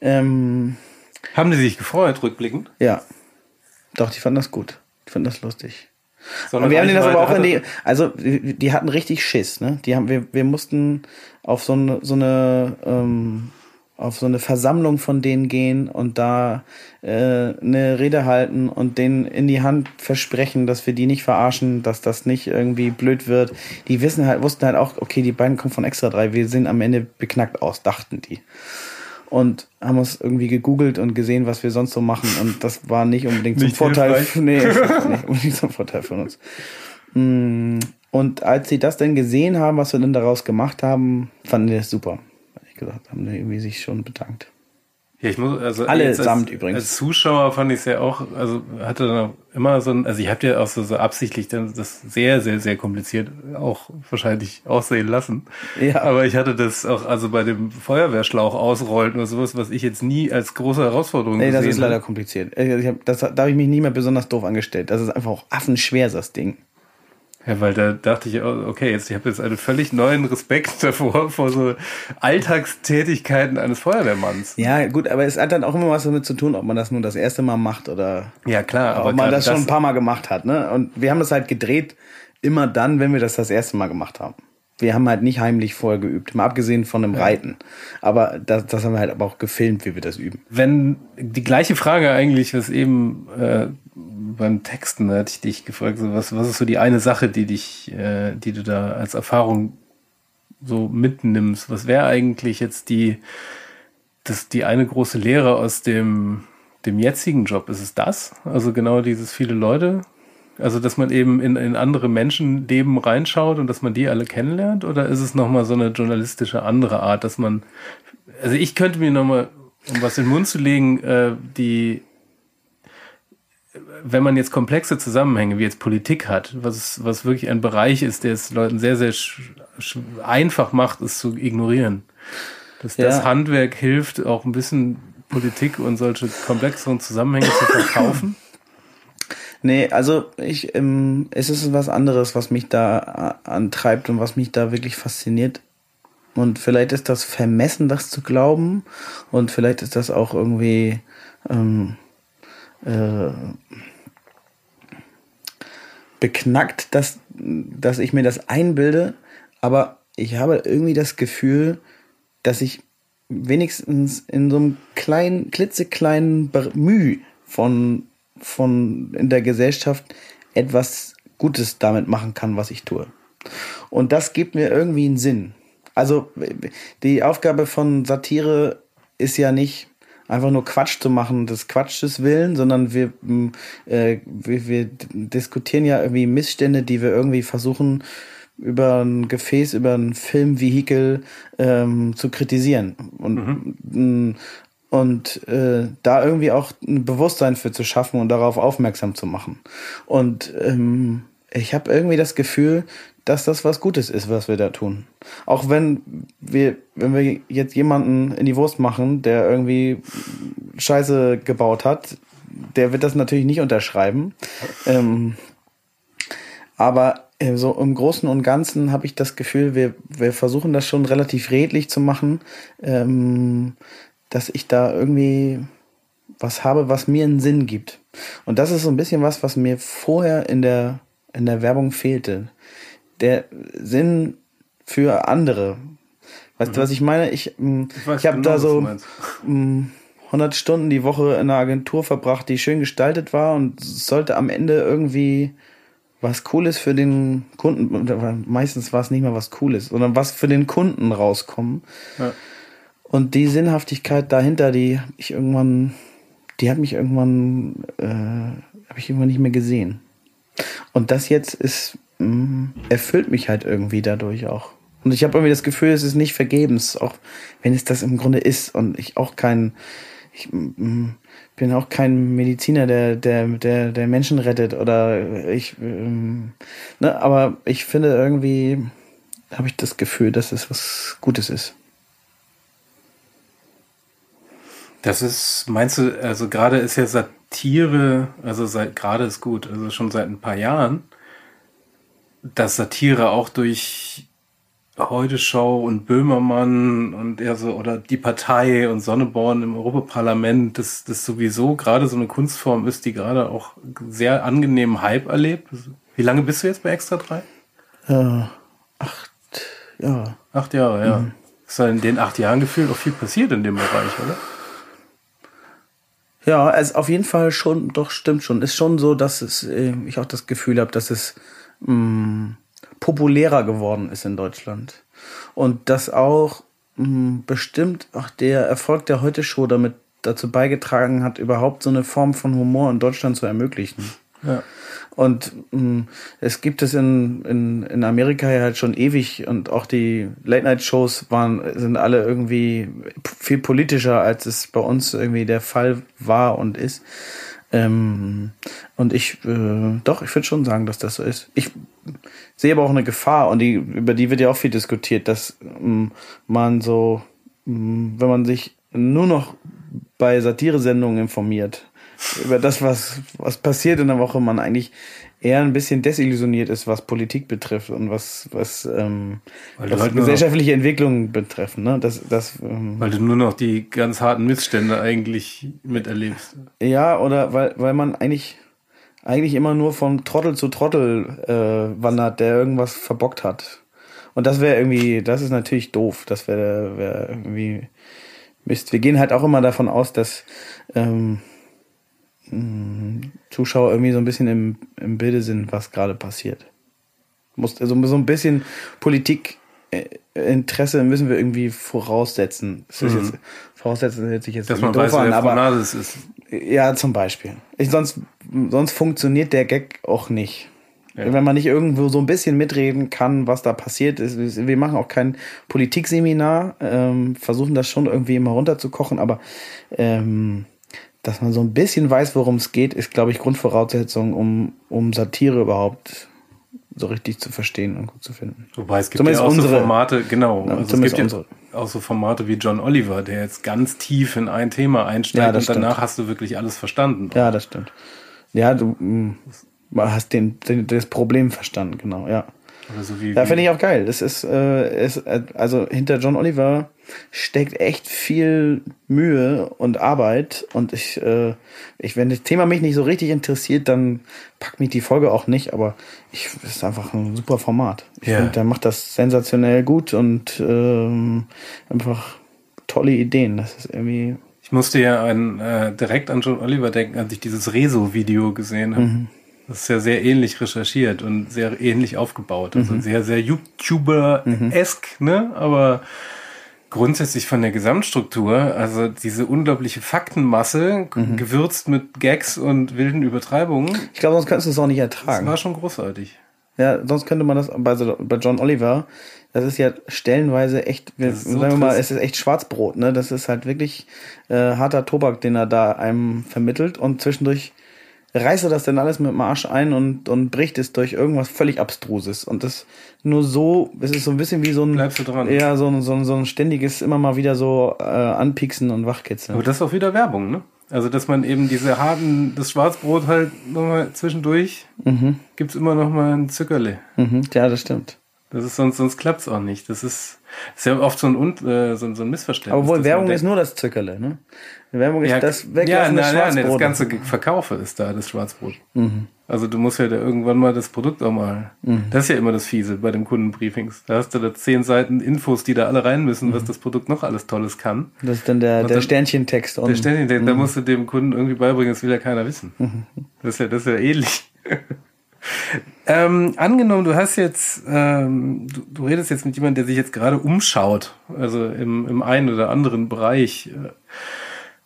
Ähm, Haben die sich gefreut, rückblickend? ja, doch, die fanden das gut. Die fanden das lustig. So Und wir haben denen das aber auch in die, also die hatten richtig Schiss, ne? Die haben, wir, wir mussten auf so eine, so eine, ähm, auf so eine Versammlung von denen gehen und da äh, eine Rede halten und denen in die Hand versprechen, dass wir die nicht verarschen, dass das nicht irgendwie blöd wird. Die wissen halt, wussten halt auch, okay, die beiden kommen von Extra 3, wir sehen am Ende beknackt aus, dachten die. Und haben uns irgendwie gegoogelt und gesehen, was wir sonst so machen. Und das war nicht unbedingt zum Nicht Vorteil. Nee, nicht unbedingt zum Vorteil von uns. Mm, Und als sie das dann gesehen haben, was wir dann daraus gemacht haben, fanden die das super. Ehrlich gesagt, haben die irgendwie sich schon bedankt. Ja, ich muss, also jetzt als, übrigens. Als Zuschauer fand ich es ja auch, also hatte dann auch immer so ein, also ich habe ja auch so, so absichtlich dann das sehr, sehr, sehr kompliziert auch wahrscheinlich aussehen lassen. Ja. Aber ich hatte das auch, also bei dem Feuerwehrschlauch ausrollen oder sowas, was ich jetzt nie als große Herausforderung Nee, das gesehen ist leider habe. kompliziert. Äh, Ich hab, das, da habe ich mich nie mehr besonders doof angestellt. Das ist einfach auch affenschwer, das Ding. Ja, weil da dachte ich, oh, okay, jetzt ich habe jetzt einen völlig neuen Respekt davor vor so Alltagstätigkeiten eines Feuerwehrmanns. Ja, gut, aber es hat dann auch immer was damit zu tun, ob man das nun das erste Mal macht oder Ja, klar, aber ob man das schon ein paar Mal gemacht hat. Ne? Und wir haben das halt gedreht immer dann, wenn wir das das erste Mal gemacht haben. Wir haben halt nicht heimlich vorher geübt, mal abgesehen von dem Reiten. Aber das, das haben wir halt aber auch gefilmt, wie wir das üben. wenn die gleiche Frage eigentlich, was eben äh, beim Texten hatte ich dich gefragt, so was, was ist so die eine Sache, die dich, äh, die du da als Erfahrung so mitnimmst? Was wäre eigentlich jetzt die, das, die eine große Lehre aus dem, dem jetzigen Job? Ist es das? Also genau dieses viele Leute? Also, dass man eben in, in andere Menschenleben reinschaut und dass man die alle kennenlernt? Oder ist es nochmal so eine journalistische andere Art, dass man, also ich könnte mir nochmal, um was in den Mund zu legen, äh, die, wenn man jetzt komplexe Zusammenhänge wie jetzt Politik hat, was, was wirklich ein Bereich ist, der es Leuten sehr, sehr einfach macht, es zu ignorieren. Dass das Ja. Handwerk hilft, auch ein bisschen Politik und solche komplexeren Zusammenhänge zu verkaufen. Nee, also ich, ähm, es ist was anderes, was mich da äh, antreibt und was mich da wirklich fasziniert. Und vielleicht ist das vermessen, das zu glauben. Und vielleicht ist das auch irgendwie ähm, äh, beknackt, dass, dass ich mir das einbilde. Aber ich habe irgendwie das Gefühl, dass ich wenigstens in so einem kleinen, klitzekleinen Mühe von, von in der Gesellschaft etwas Gutes damit machen kann, was ich tue. Und das gibt mir irgendwie einen Sinn. Also die Aufgabe von Satire ist ja nicht einfach nur Quatsch zu machen, des Quatsches willen, sondern wir, äh, wir, wir diskutieren ja irgendwie Missstände, die wir irgendwie versuchen über ein Gefäß, über ein Filmvehikel ähm, zu kritisieren. Und, m, und äh, da irgendwie auch ein Bewusstsein für zu schaffen und darauf aufmerksam zu machen. Und ähm, ich habe irgendwie das Gefühl, dass das was Gutes ist, was wir da tun. Auch wenn wir, wenn wir jetzt jemanden in die Wurst machen, der irgendwie Scheiße gebaut hat, der wird das natürlich nicht unterschreiben. Ähm, aber äh, so im Großen und Ganzen habe ich das Gefühl, wir, wir versuchen das schon relativ redlich zu machen, ähm, dass ich da irgendwie was habe, was mir einen Sinn gibt. Und das ist so ein bisschen was, was mir vorher in der, in der Werbung fehlte. Der Sinn für andere. Weißt mhm. du, was ich meine? Ich, ich, ich habe genau, da so 100 Stunden die Woche in einer Agentur verbracht, die schön gestaltet war und sollte am Ende irgendwie was Cooles für den Kunden, meistens war es nicht mal was Cooles, sondern was für den Kunden rauskommen. Ja. Und die Sinnhaftigkeit dahinter, die ich irgendwann, die hat mich irgendwann, äh, habe ich irgendwann nicht mehr gesehen. Und das jetzt ist, mh, mm, erfüllt mich halt irgendwie dadurch auch. Und ich habe irgendwie das Gefühl, es ist nicht vergebens, auch wenn es das im Grunde ist und ich auch kein, ich mh, mm, bin auch kein Mediziner, der, der, der, der Menschen rettet oder ich, ähm, ne, aber ich finde irgendwie, habe ich das Gefühl, dass es was Gutes ist. Das ist, meinst du, also gerade ist ja Satire, also seit, gerade ist gut, also schon seit ein paar Jahren, dass Satire auch durch Heute Show und Böhmermann und eher so, oder die Partei und Sonneborn im Europaparlament, dass das sowieso gerade so eine Kunstform ist, die gerade auch sehr angenehmen Hype erlebt. Wie lange bist du jetzt bei Extra 3? Äh, acht Jahre. Acht Jahre, ja. Mhm. Ist ja in den acht Jahren gefühlt auch viel passiert in dem Bereich, oder? Ja, also auf jeden Fall schon, doch stimmt schon. Ist schon so, dass es, äh, ich auch das Gefühl habe, dass es mh, mm, populärer geworden ist in Deutschland. Und dass auch mh, bestimmt auch der Erfolg der Heute-Show damit dazu beigetragen hat, überhaupt so eine Form von Humor in Deutschland zu ermöglichen. Ja. Und mh, es gibt es in, in, in Amerika ja halt schon ewig und auch die Late-Night-Shows waren, sind alle irgendwie viel politischer, als es bei uns irgendwie der Fall war und ist. Ähm, und ich, äh, doch, ich würde schon sagen, dass das so ist. Ich sehe aber auch eine Gefahr und die, über die wird ja auch viel diskutiert, dass ähm, man so, ähm, wenn man sich nur noch bei Satiresendungen informiert, über das, was, was passiert in der Woche, man eigentlich eher ein bisschen desillusioniert ist, was Politik betrifft und was, was, ähm, was halt gesellschaftliche Entwicklungen betreffen. Ne? Das, das, ähm, weil du nur noch die ganz harten Missstände eigentlich miterlebst. Ja, oder weil, weil man eigentlich, eigentlich immer nur von Trottel zu Trottel äh, wandert, der irgendwas verbockt hat. Und das wäre irgendwie, das ist natürlich doof. Das wäre wär irgendwie Mist. Wir gehen halt auch immer davon aus, dass ähm, Zuschauer irgendwie so ein bisschen im, im Bilde sind, was gerade passiert. Muss, also so ein bisschen Politikinteresse müssen wir irgendwie voraussetzen. Das ist mhm. jetzt, voraussetzen hört sich jetzt Dass man doof weiß, an, aber Nades ist. Ja, zum Beispiel. Ich, sonst, sonst funktioniert der Gag auch nicht. Ja. Wenn man nicht irgendwo so ein bisschen mitreden kann, was da passiert ist. Wir machen auch kein Politikseminar, ähm, versuchen das schon irgendwie immer runterzukochen, aber ähm, dass man so ein bisschen weiß, worum es geht, ist, glaube ich, Grundvoraussetzung, um, um Satire überhaupt so richtig zu verstehen und gut zu finden. Wobei es gibt zumindest ja auch unsere, so Formate, genau, ja, also es gibt unsere. ja auch so Formate wie John Oliver, der jetzt ganz tief in ein Thema einsteigt ja, und stimmt. danach hast du wirklich alles verstanden. Ja, das stimmt. Ja, du mh, mm, hast den, den, das Problem verstanden, genau, ja. So wie, ja, finde ich auch geil. Das ist, äh, ist, äh, also hinter John Oliver steckt echt viel Mühe und Arbeit. Und ich, äh, ich, wenn das Thema mich nicht so richtig interessiert, dann packt mich die Folge auch nicht. Aber ich, das ist einfach ein super Format. Ich ja. finde, der macht das sensationell gut und ähm, einfach tolle Ideen. Das ist irgendwie. Ich musste ja ein, äh, direkt an John Oliver denken, als ich dieses Rezo-Video gesehen habe. Mhm. Das ist ja sehr ähnlich recherchiert und sehr ähnlich aufgebaut. Also mhm. sehr, sehr YouTuber-esk, mhm. ne? Aber grundsätzlich von der Gesamtstruktur, also diese unglaubliche Faktenmasse, mhm. gewürzt mit Gags und wilden Übertreibungen. Ich glaube, sonst könntest du es auch nicht ertragen. Das war schon großartig. Ja, sonst könnte man das bei, bei John Oliver, das ist ja stellenweise echt, wir, so sagen wir mal, es ist echt Schwarzbrot, ne? Das ist halt wirklich äh, harter Tobak, den er da einem vermittelt und zwischendurch reißt er das denn alles mit dem Arsch ein und, und bricht es durch irgendwas völlig Abstruses. Und das nur so, es ist so ein bisschen wie so ein, Bleibst du dran. Ja, so ein, so ein, so ein ständiges, immer mal wieder so äh, anpieksen und wachkitzeln. Aber das ist auch wieder Werbung, ne? Also, dass man eben diese harten, das Schwarzbrot halt nochmal zwischendurch, mhm. gibt's immer noch mal ein Zückerle. Mhm. Ja, das stimmt. Das ist sonst, sonst klappt's auch nicht. Das ist, das ist ja oft so ein, äh, so, so ein Missverständnis. Obwohl Werbung ist nur das Zückerle, ne? Werbung ist ja, das Weglassen ja, nein, Schwarzbrot. Nein, das ganze Verkaufe ist da, das Schwarzbrot. Mhm. Also du musst ja da irgendwann mal das Produkt auch mal. Mhm. Das ist ja immer das Fiese bei dem Kundenbriefings. Da hast du da zehn Seiten Infos, die da alle rein müssen, mhm. was das Produkt noch alles Tolles kann. Das ist dann der, der Sternchentext. Der Sternchentext, da mhm. musst du dem Kunden irgendwie beibringen, das will ja keiner wissen. Mhm. Das ist ja, das ist ja ähnlich. ähm, angenommen, du hast jetzt, ähm, du, du, redest jetzt mit jemandem, der sich jetzt gerade umschaut, also im, im einen oder anderen Bereich.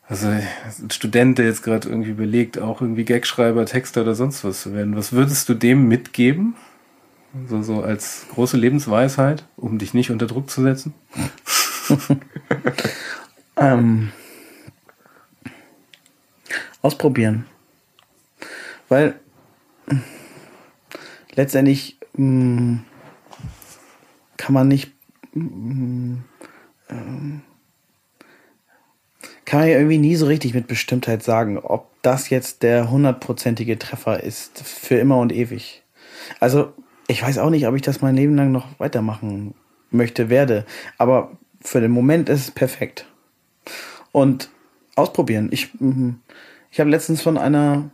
Also ein Student, der jetzt gerade irgendwie belegt, auch irgendwie Gagschreiber, Texter oder sonst was zu werden. Was würdest du dem mitgeben? So, so als große Lebensweisheit, um dich nicht unter Druck zu setzen? ähm, ausprobieren. Weil letztendlich mh, mm, kann man nicht mh, mm, ähm, kann man ja irgendwie nie so richtig mit Bestimmtheit sagen, ob das jetzt der hundertprozentige Treffer ist für immer und ewig. Also ich weiß auch nicht, ob ich das mein Leben lang noch weitermachen möchte, werde. Aber für den Moment ist es perfekt. Und ausprobieren. Ich, mhm, ich habe letztens von einer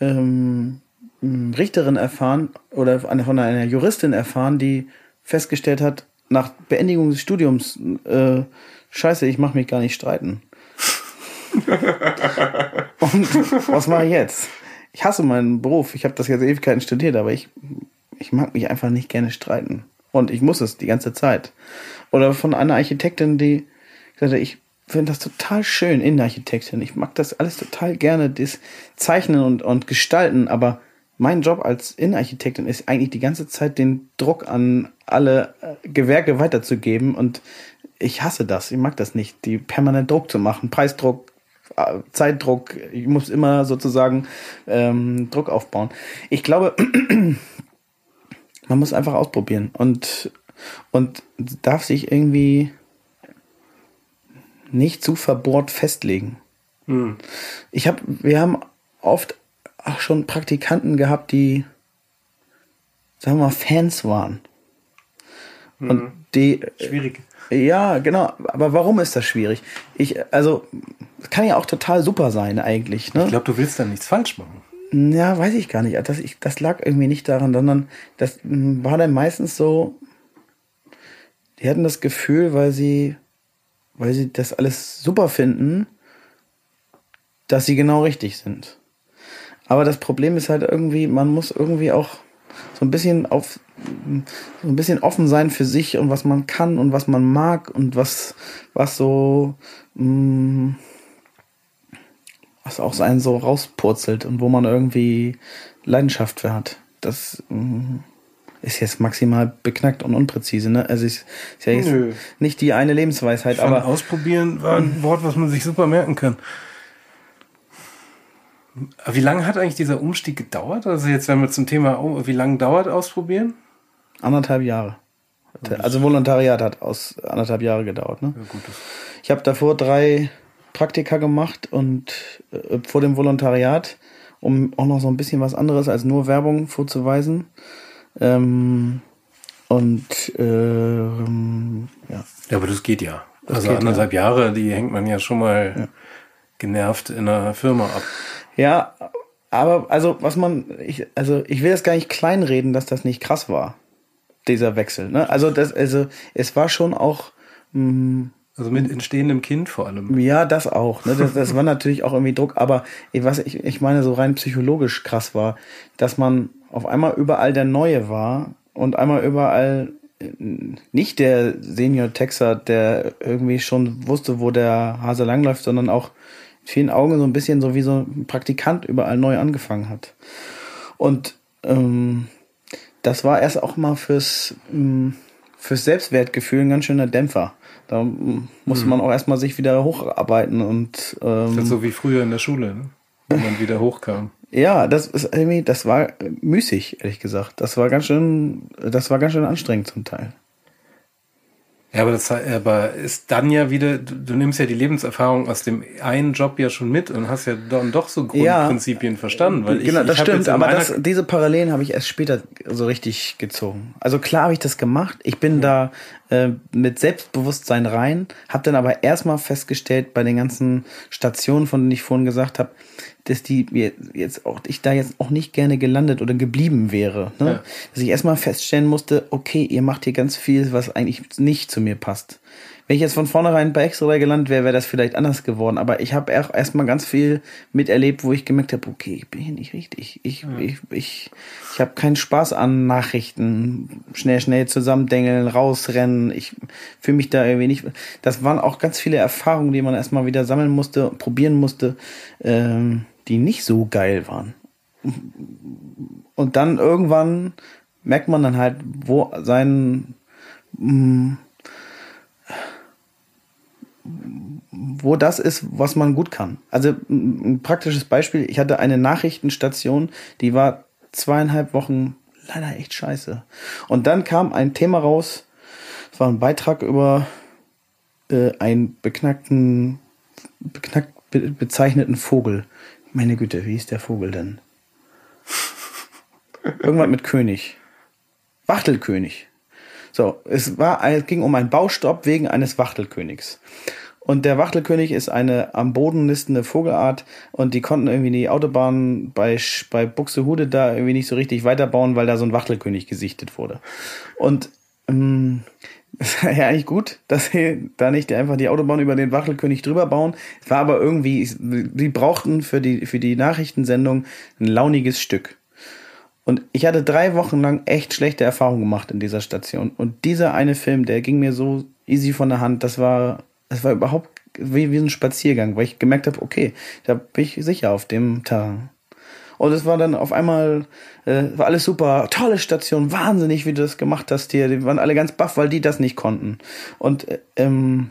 ähm, Richterin erfahren oder von einer Juristin erfahren, die festgestellt hat, nach Beendigung des Studiums, äh, scheiße, ich mache mich gar nicht streiten. Und was mache ich jetzt? Ich hasse meinen Beruf. Ich habe das jetzt Ewigkeiten studiert, aber ich, ich mag mich einfach nicht gerne streiten. Und ich muss es die ganze Zeit. Oder von einer Architektin, die gesagt hat, ich finde das total schön, Innenarchitektin. Ich mag das alles total gerne, das Zeichnen und, und Gestalten, aber mein Job als Innenarchitektin ist eigentlich die ganze Zeit den Druck an alle äh, Gewerke weiterzugeben und ich hasse das. Ich mag das nicht, die permanent Druck zu machen. Preisdruck, Zeitdruck. Ich muss immer sozusagen ähm, Druck aufbauen. Ich glaube, man muss einfach ausprobieren und, und darf sich irgendwie nicht zu verbohrt festlegen. Hm. Ich habe, wir haben oft auch schon Praktikanten gehabt, die, sagen wir mal, Fans waren. Hm. Und die. Schwierig. Ja, genau. Aber warum ist das schwierig? Ich, also, kann ja auch total super sein eigentlich. Ne? Ich glaube, du willst da nichts falsch machen. Ja, weiß ich gar nicht. Das, ich, das lag irgendwie nicht daran, sondern das hm, war dann meistens so, die hatten das Gefühl, weil sie, weil sie das alles super finden, dass sie genau richtig sind. Aber das Problem ist halt irgendwie, man muss irgendwie auch so ein bisschen auf so ein bisschen offen sein für sich und was man kann und was man mag und was was so mh, mm, was auch einen so rauspurzelt und wo man irgendwie Leidenschaft für hat. Das mh, mm, ist jetzt maximal beknackt und unpräzise, ne? Also ist, ist ja jetzt Nö. nicht die eine Lebensweisheit, aber ausprobieren war ein Wort, was man sich super merken kann. Wie lange hat eigentlich dieser Umstieg gedauert? Also jetzt, wenn wir zum Thema, oh, wie lange dauert ausprobieren? Anderthalb Jahre. Also Volontariat hat aus anderthalb Jahre gedauert. Ne? Ja, gut, ich habe davor drei Praktika gemacht und äh, vor dem Volontariat, um auch noch so ein bisschen was anderes als nur Werbung vorzuweisen. Ähm, und ähm, ja. Ja, aber das geht ja. Das also geht, anderthalb ja. Jahre, die hängt man ja schon mal ja. genervt in einer Firma ab. Ja, aber also was man, ich, also ich will das gar nicht kleinreden, dass das nicht krass war, dieser Wechsel. Ne? Also das, also es war schon auch. Mh, mm, also mit entstehendem Kind vor allem. Ja, das auch. Ne? Das, das war natürlich auch irgendwie Druck, aber was ich, ich meine, so rein psychologisch krass war, dass man auf einmal überall der Neue war und einmal überall äh, nicht der Senior Texer, der irgendwie schon wusste, wo der Hase langläuft, sondern auch vielen Augen so ein bisschen so wie so ein Praktikant überall neu angefangen hat. Und ähm, das war erst auch mal fürs, ähm, fürs Selbstwertgefühl ein ganz schöner Dämpfer. Da musste mhm. man auch erstmal sich wieder hocharbeiten und ähm, das ist so wie früher in der Schule, ne? wenn man wieder hochkam. Ja, das ist irgendwie, das war müßig, ehrlich gesagt. Das war ganz schön, das war ganz schön anstrengend zum Teil. Ja, aber das aber ist dann ja wieder, du, du, nimmst ja die Lebenserfahrung aus dem einen Job ja schon mit und hast ja dann doch so Grundprinzipien ja, verstanden. Weil genau, ich, das stimmt, aber das, diese Parallelen habe ich erst später so richtig gezogen. Also klar habe ich das gemacht. Ich bin ja. da äh, mit Selbstbewusstsein rein, habe dann aber erstmal festgestellt bei den ganzen Stationen, von denen ich vorhin gesagt habe, dass die jetzt auch ich da jetzt auch nicht gerne gelandet oder geblieben wäre. Ne? Ja. Dass ich erstmal feststellen musste, okay, ihr macht hier ganz viel, was eigentlich nicht zu mir passt. Wenn ich jetzt von vornherein bei Extra gelandet wäre, wäre das vielleicht anders geworden. Aber ich habe auch erstmal ganz viel miterlebt, wo ich gemerkt habe, okay, ich bin hier nicht richtig. Ich, ja. ich, ich, ich habe keinen Spaß an Nachrichten. Schnell, schnell zusammendengeln, rausrennen. Ich fühle mich da irgendwie nicht. Das waren auch ganz viele Erfahrungen, die man erstmal wieder sammeln musste, probieren musste. Ähm, die nicht so geil waren. Und dann irgendwann merkt man dann halt, wo sein mm, wo das ist, was man gut kann. Also ein praktisches Beispiel, ich hatte eine Nachrichtenstation, die war zweieinhalb Wochen leider echt scheiße. Und dann kam ein Thema raus, es war ein Beitrag über äh, einen beknackten, beknackt be bezeichneten Vogel. Meine Güte, wie ist der Vogel denn? Irgendwas mit König. Wachtelkönig. So, es war, es ging um einen Baustopp wegen eines Wachtelkönigs. Und der Wachtelkönig ist eine am Boden nistende Vogelart und die konnten irgendwie die Autobahn bei, bei Buxtehude da irgendwie nicht so richtig weiterbauen, weil da so ein Wachtelkönig gesichtet wurde. Und ähm, es war ja eigentlich gut, dass sie da nicht einfach die Autobahn über den Wachtelkönig drüber bauen. Es war aber irgendwie, sie brauchten für die, für die Nachrichtensendung ein launiges Stück. Und ich hatte drei Wochen lang echt schlechte Erfahrungen gemacht in dieser Station. Und dieser eine Film, der ging mir so easy von der Hand. Das war, das war überhaupt wie, wie ein Spaziergang, weil ich gemerkt habe, okay, da bin ich sicher auf dem Terrain. Und es war dann auf einmal, äh, war alles super, tolle Station, wahnsinnig, wie du das gemacht hast hier. Die waren alle ganz baff, weil die das nicht konnten. Und äh, ähm,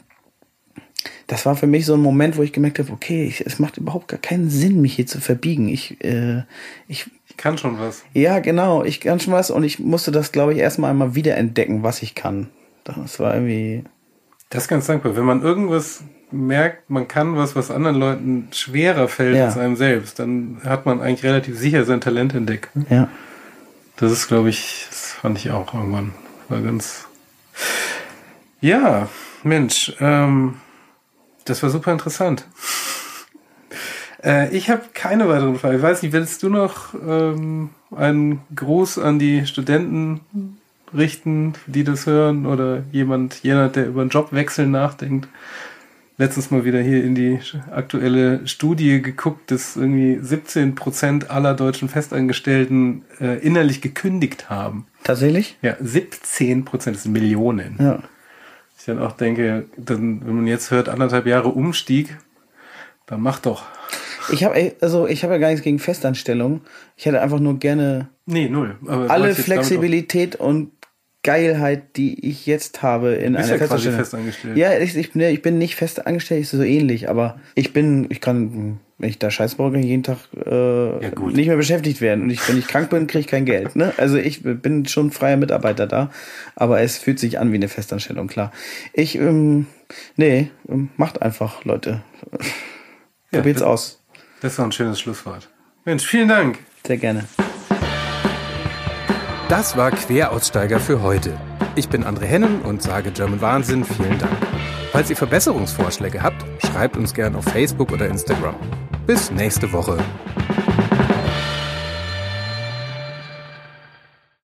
das war für mich so ein Moment, wo ich gemerkt habe, okay, ich, es macht überhaupt gar keinen Sinn, mich hier zu verbiegen. Ich, äh, ich, ich kann schon was. Ja, genau, ich kann schon was und ich musste das, glaube ich, erstmal einmal wieder entdecken, was ich kann. Das war irgendwie. Das ist ganz dankbar. Wenn man irgendwas merkt, man kann was, was anderen Leuten schwerer fällt ja. als einem selbst, dann hat man eigentlich relativ sicher sein Talent entdeckt. Ja. Das ist, glaube ich, das fand ich auch irgendwann. War ganz. Ja, Mensch, ähm, das war super interessant. Äh, ich habe keine weiteren Fragen. Ich weiß nicht, willst du noch ähm, einen Gruß an die Studenten richten, die das hören, oder jemand, jemand, der über einen Jobwechsel nachdenkt? Letztens mal wieder hier in die aktuelle Studie geguckt, dass irgendwie 17 Prozent aller deutschen Festangestellten äh, innerlich gekündigt haben. Tatsächlich? Ja, 17 Prozent, das sind Millionen. Ja. Ich dann auch denke, dann, wenn man jetzt hört, anderthalb Jahre Umstieg, dann mach doch. Ich habe also ich habe ja gar nichts gegen Festanstellung. Ich hätte einfach nur gerne nee, null. alle Flexibilität und Geilheit, die ich jetzt habe in einer ja Festanstellung. Festangestellt. Ja, ich, ich, ich, bin nicht fest angestellt, ist so ähnlich, aber ich bin, ich kann, wenn ich da Scheiß brauche, jeden Tag äh, ja, nicht mehr beschäftigt werden. Und ich, wenn ich krank bin, kriege ich kein Geld. Ne? Also ich bin schon freier Mitarbeiter da, aber es fühlt sich an wie eine Festanstellung, klar. Ich, ähm, nee, ähm, macht einfach, Leute. Probiert's ja, aus. Das doch ein schönes Schlusswort. Mensch, vielen Dank. Sehr gerne. Das war Queraussteiger für heute. Ich bin André Hennen und sage German Wahnsinn vielen Dank. Falls ihr Verbesserungsvorschläge habt, schreibt uns gerne auf Facebook oder Instagram. Bis nächste Woche.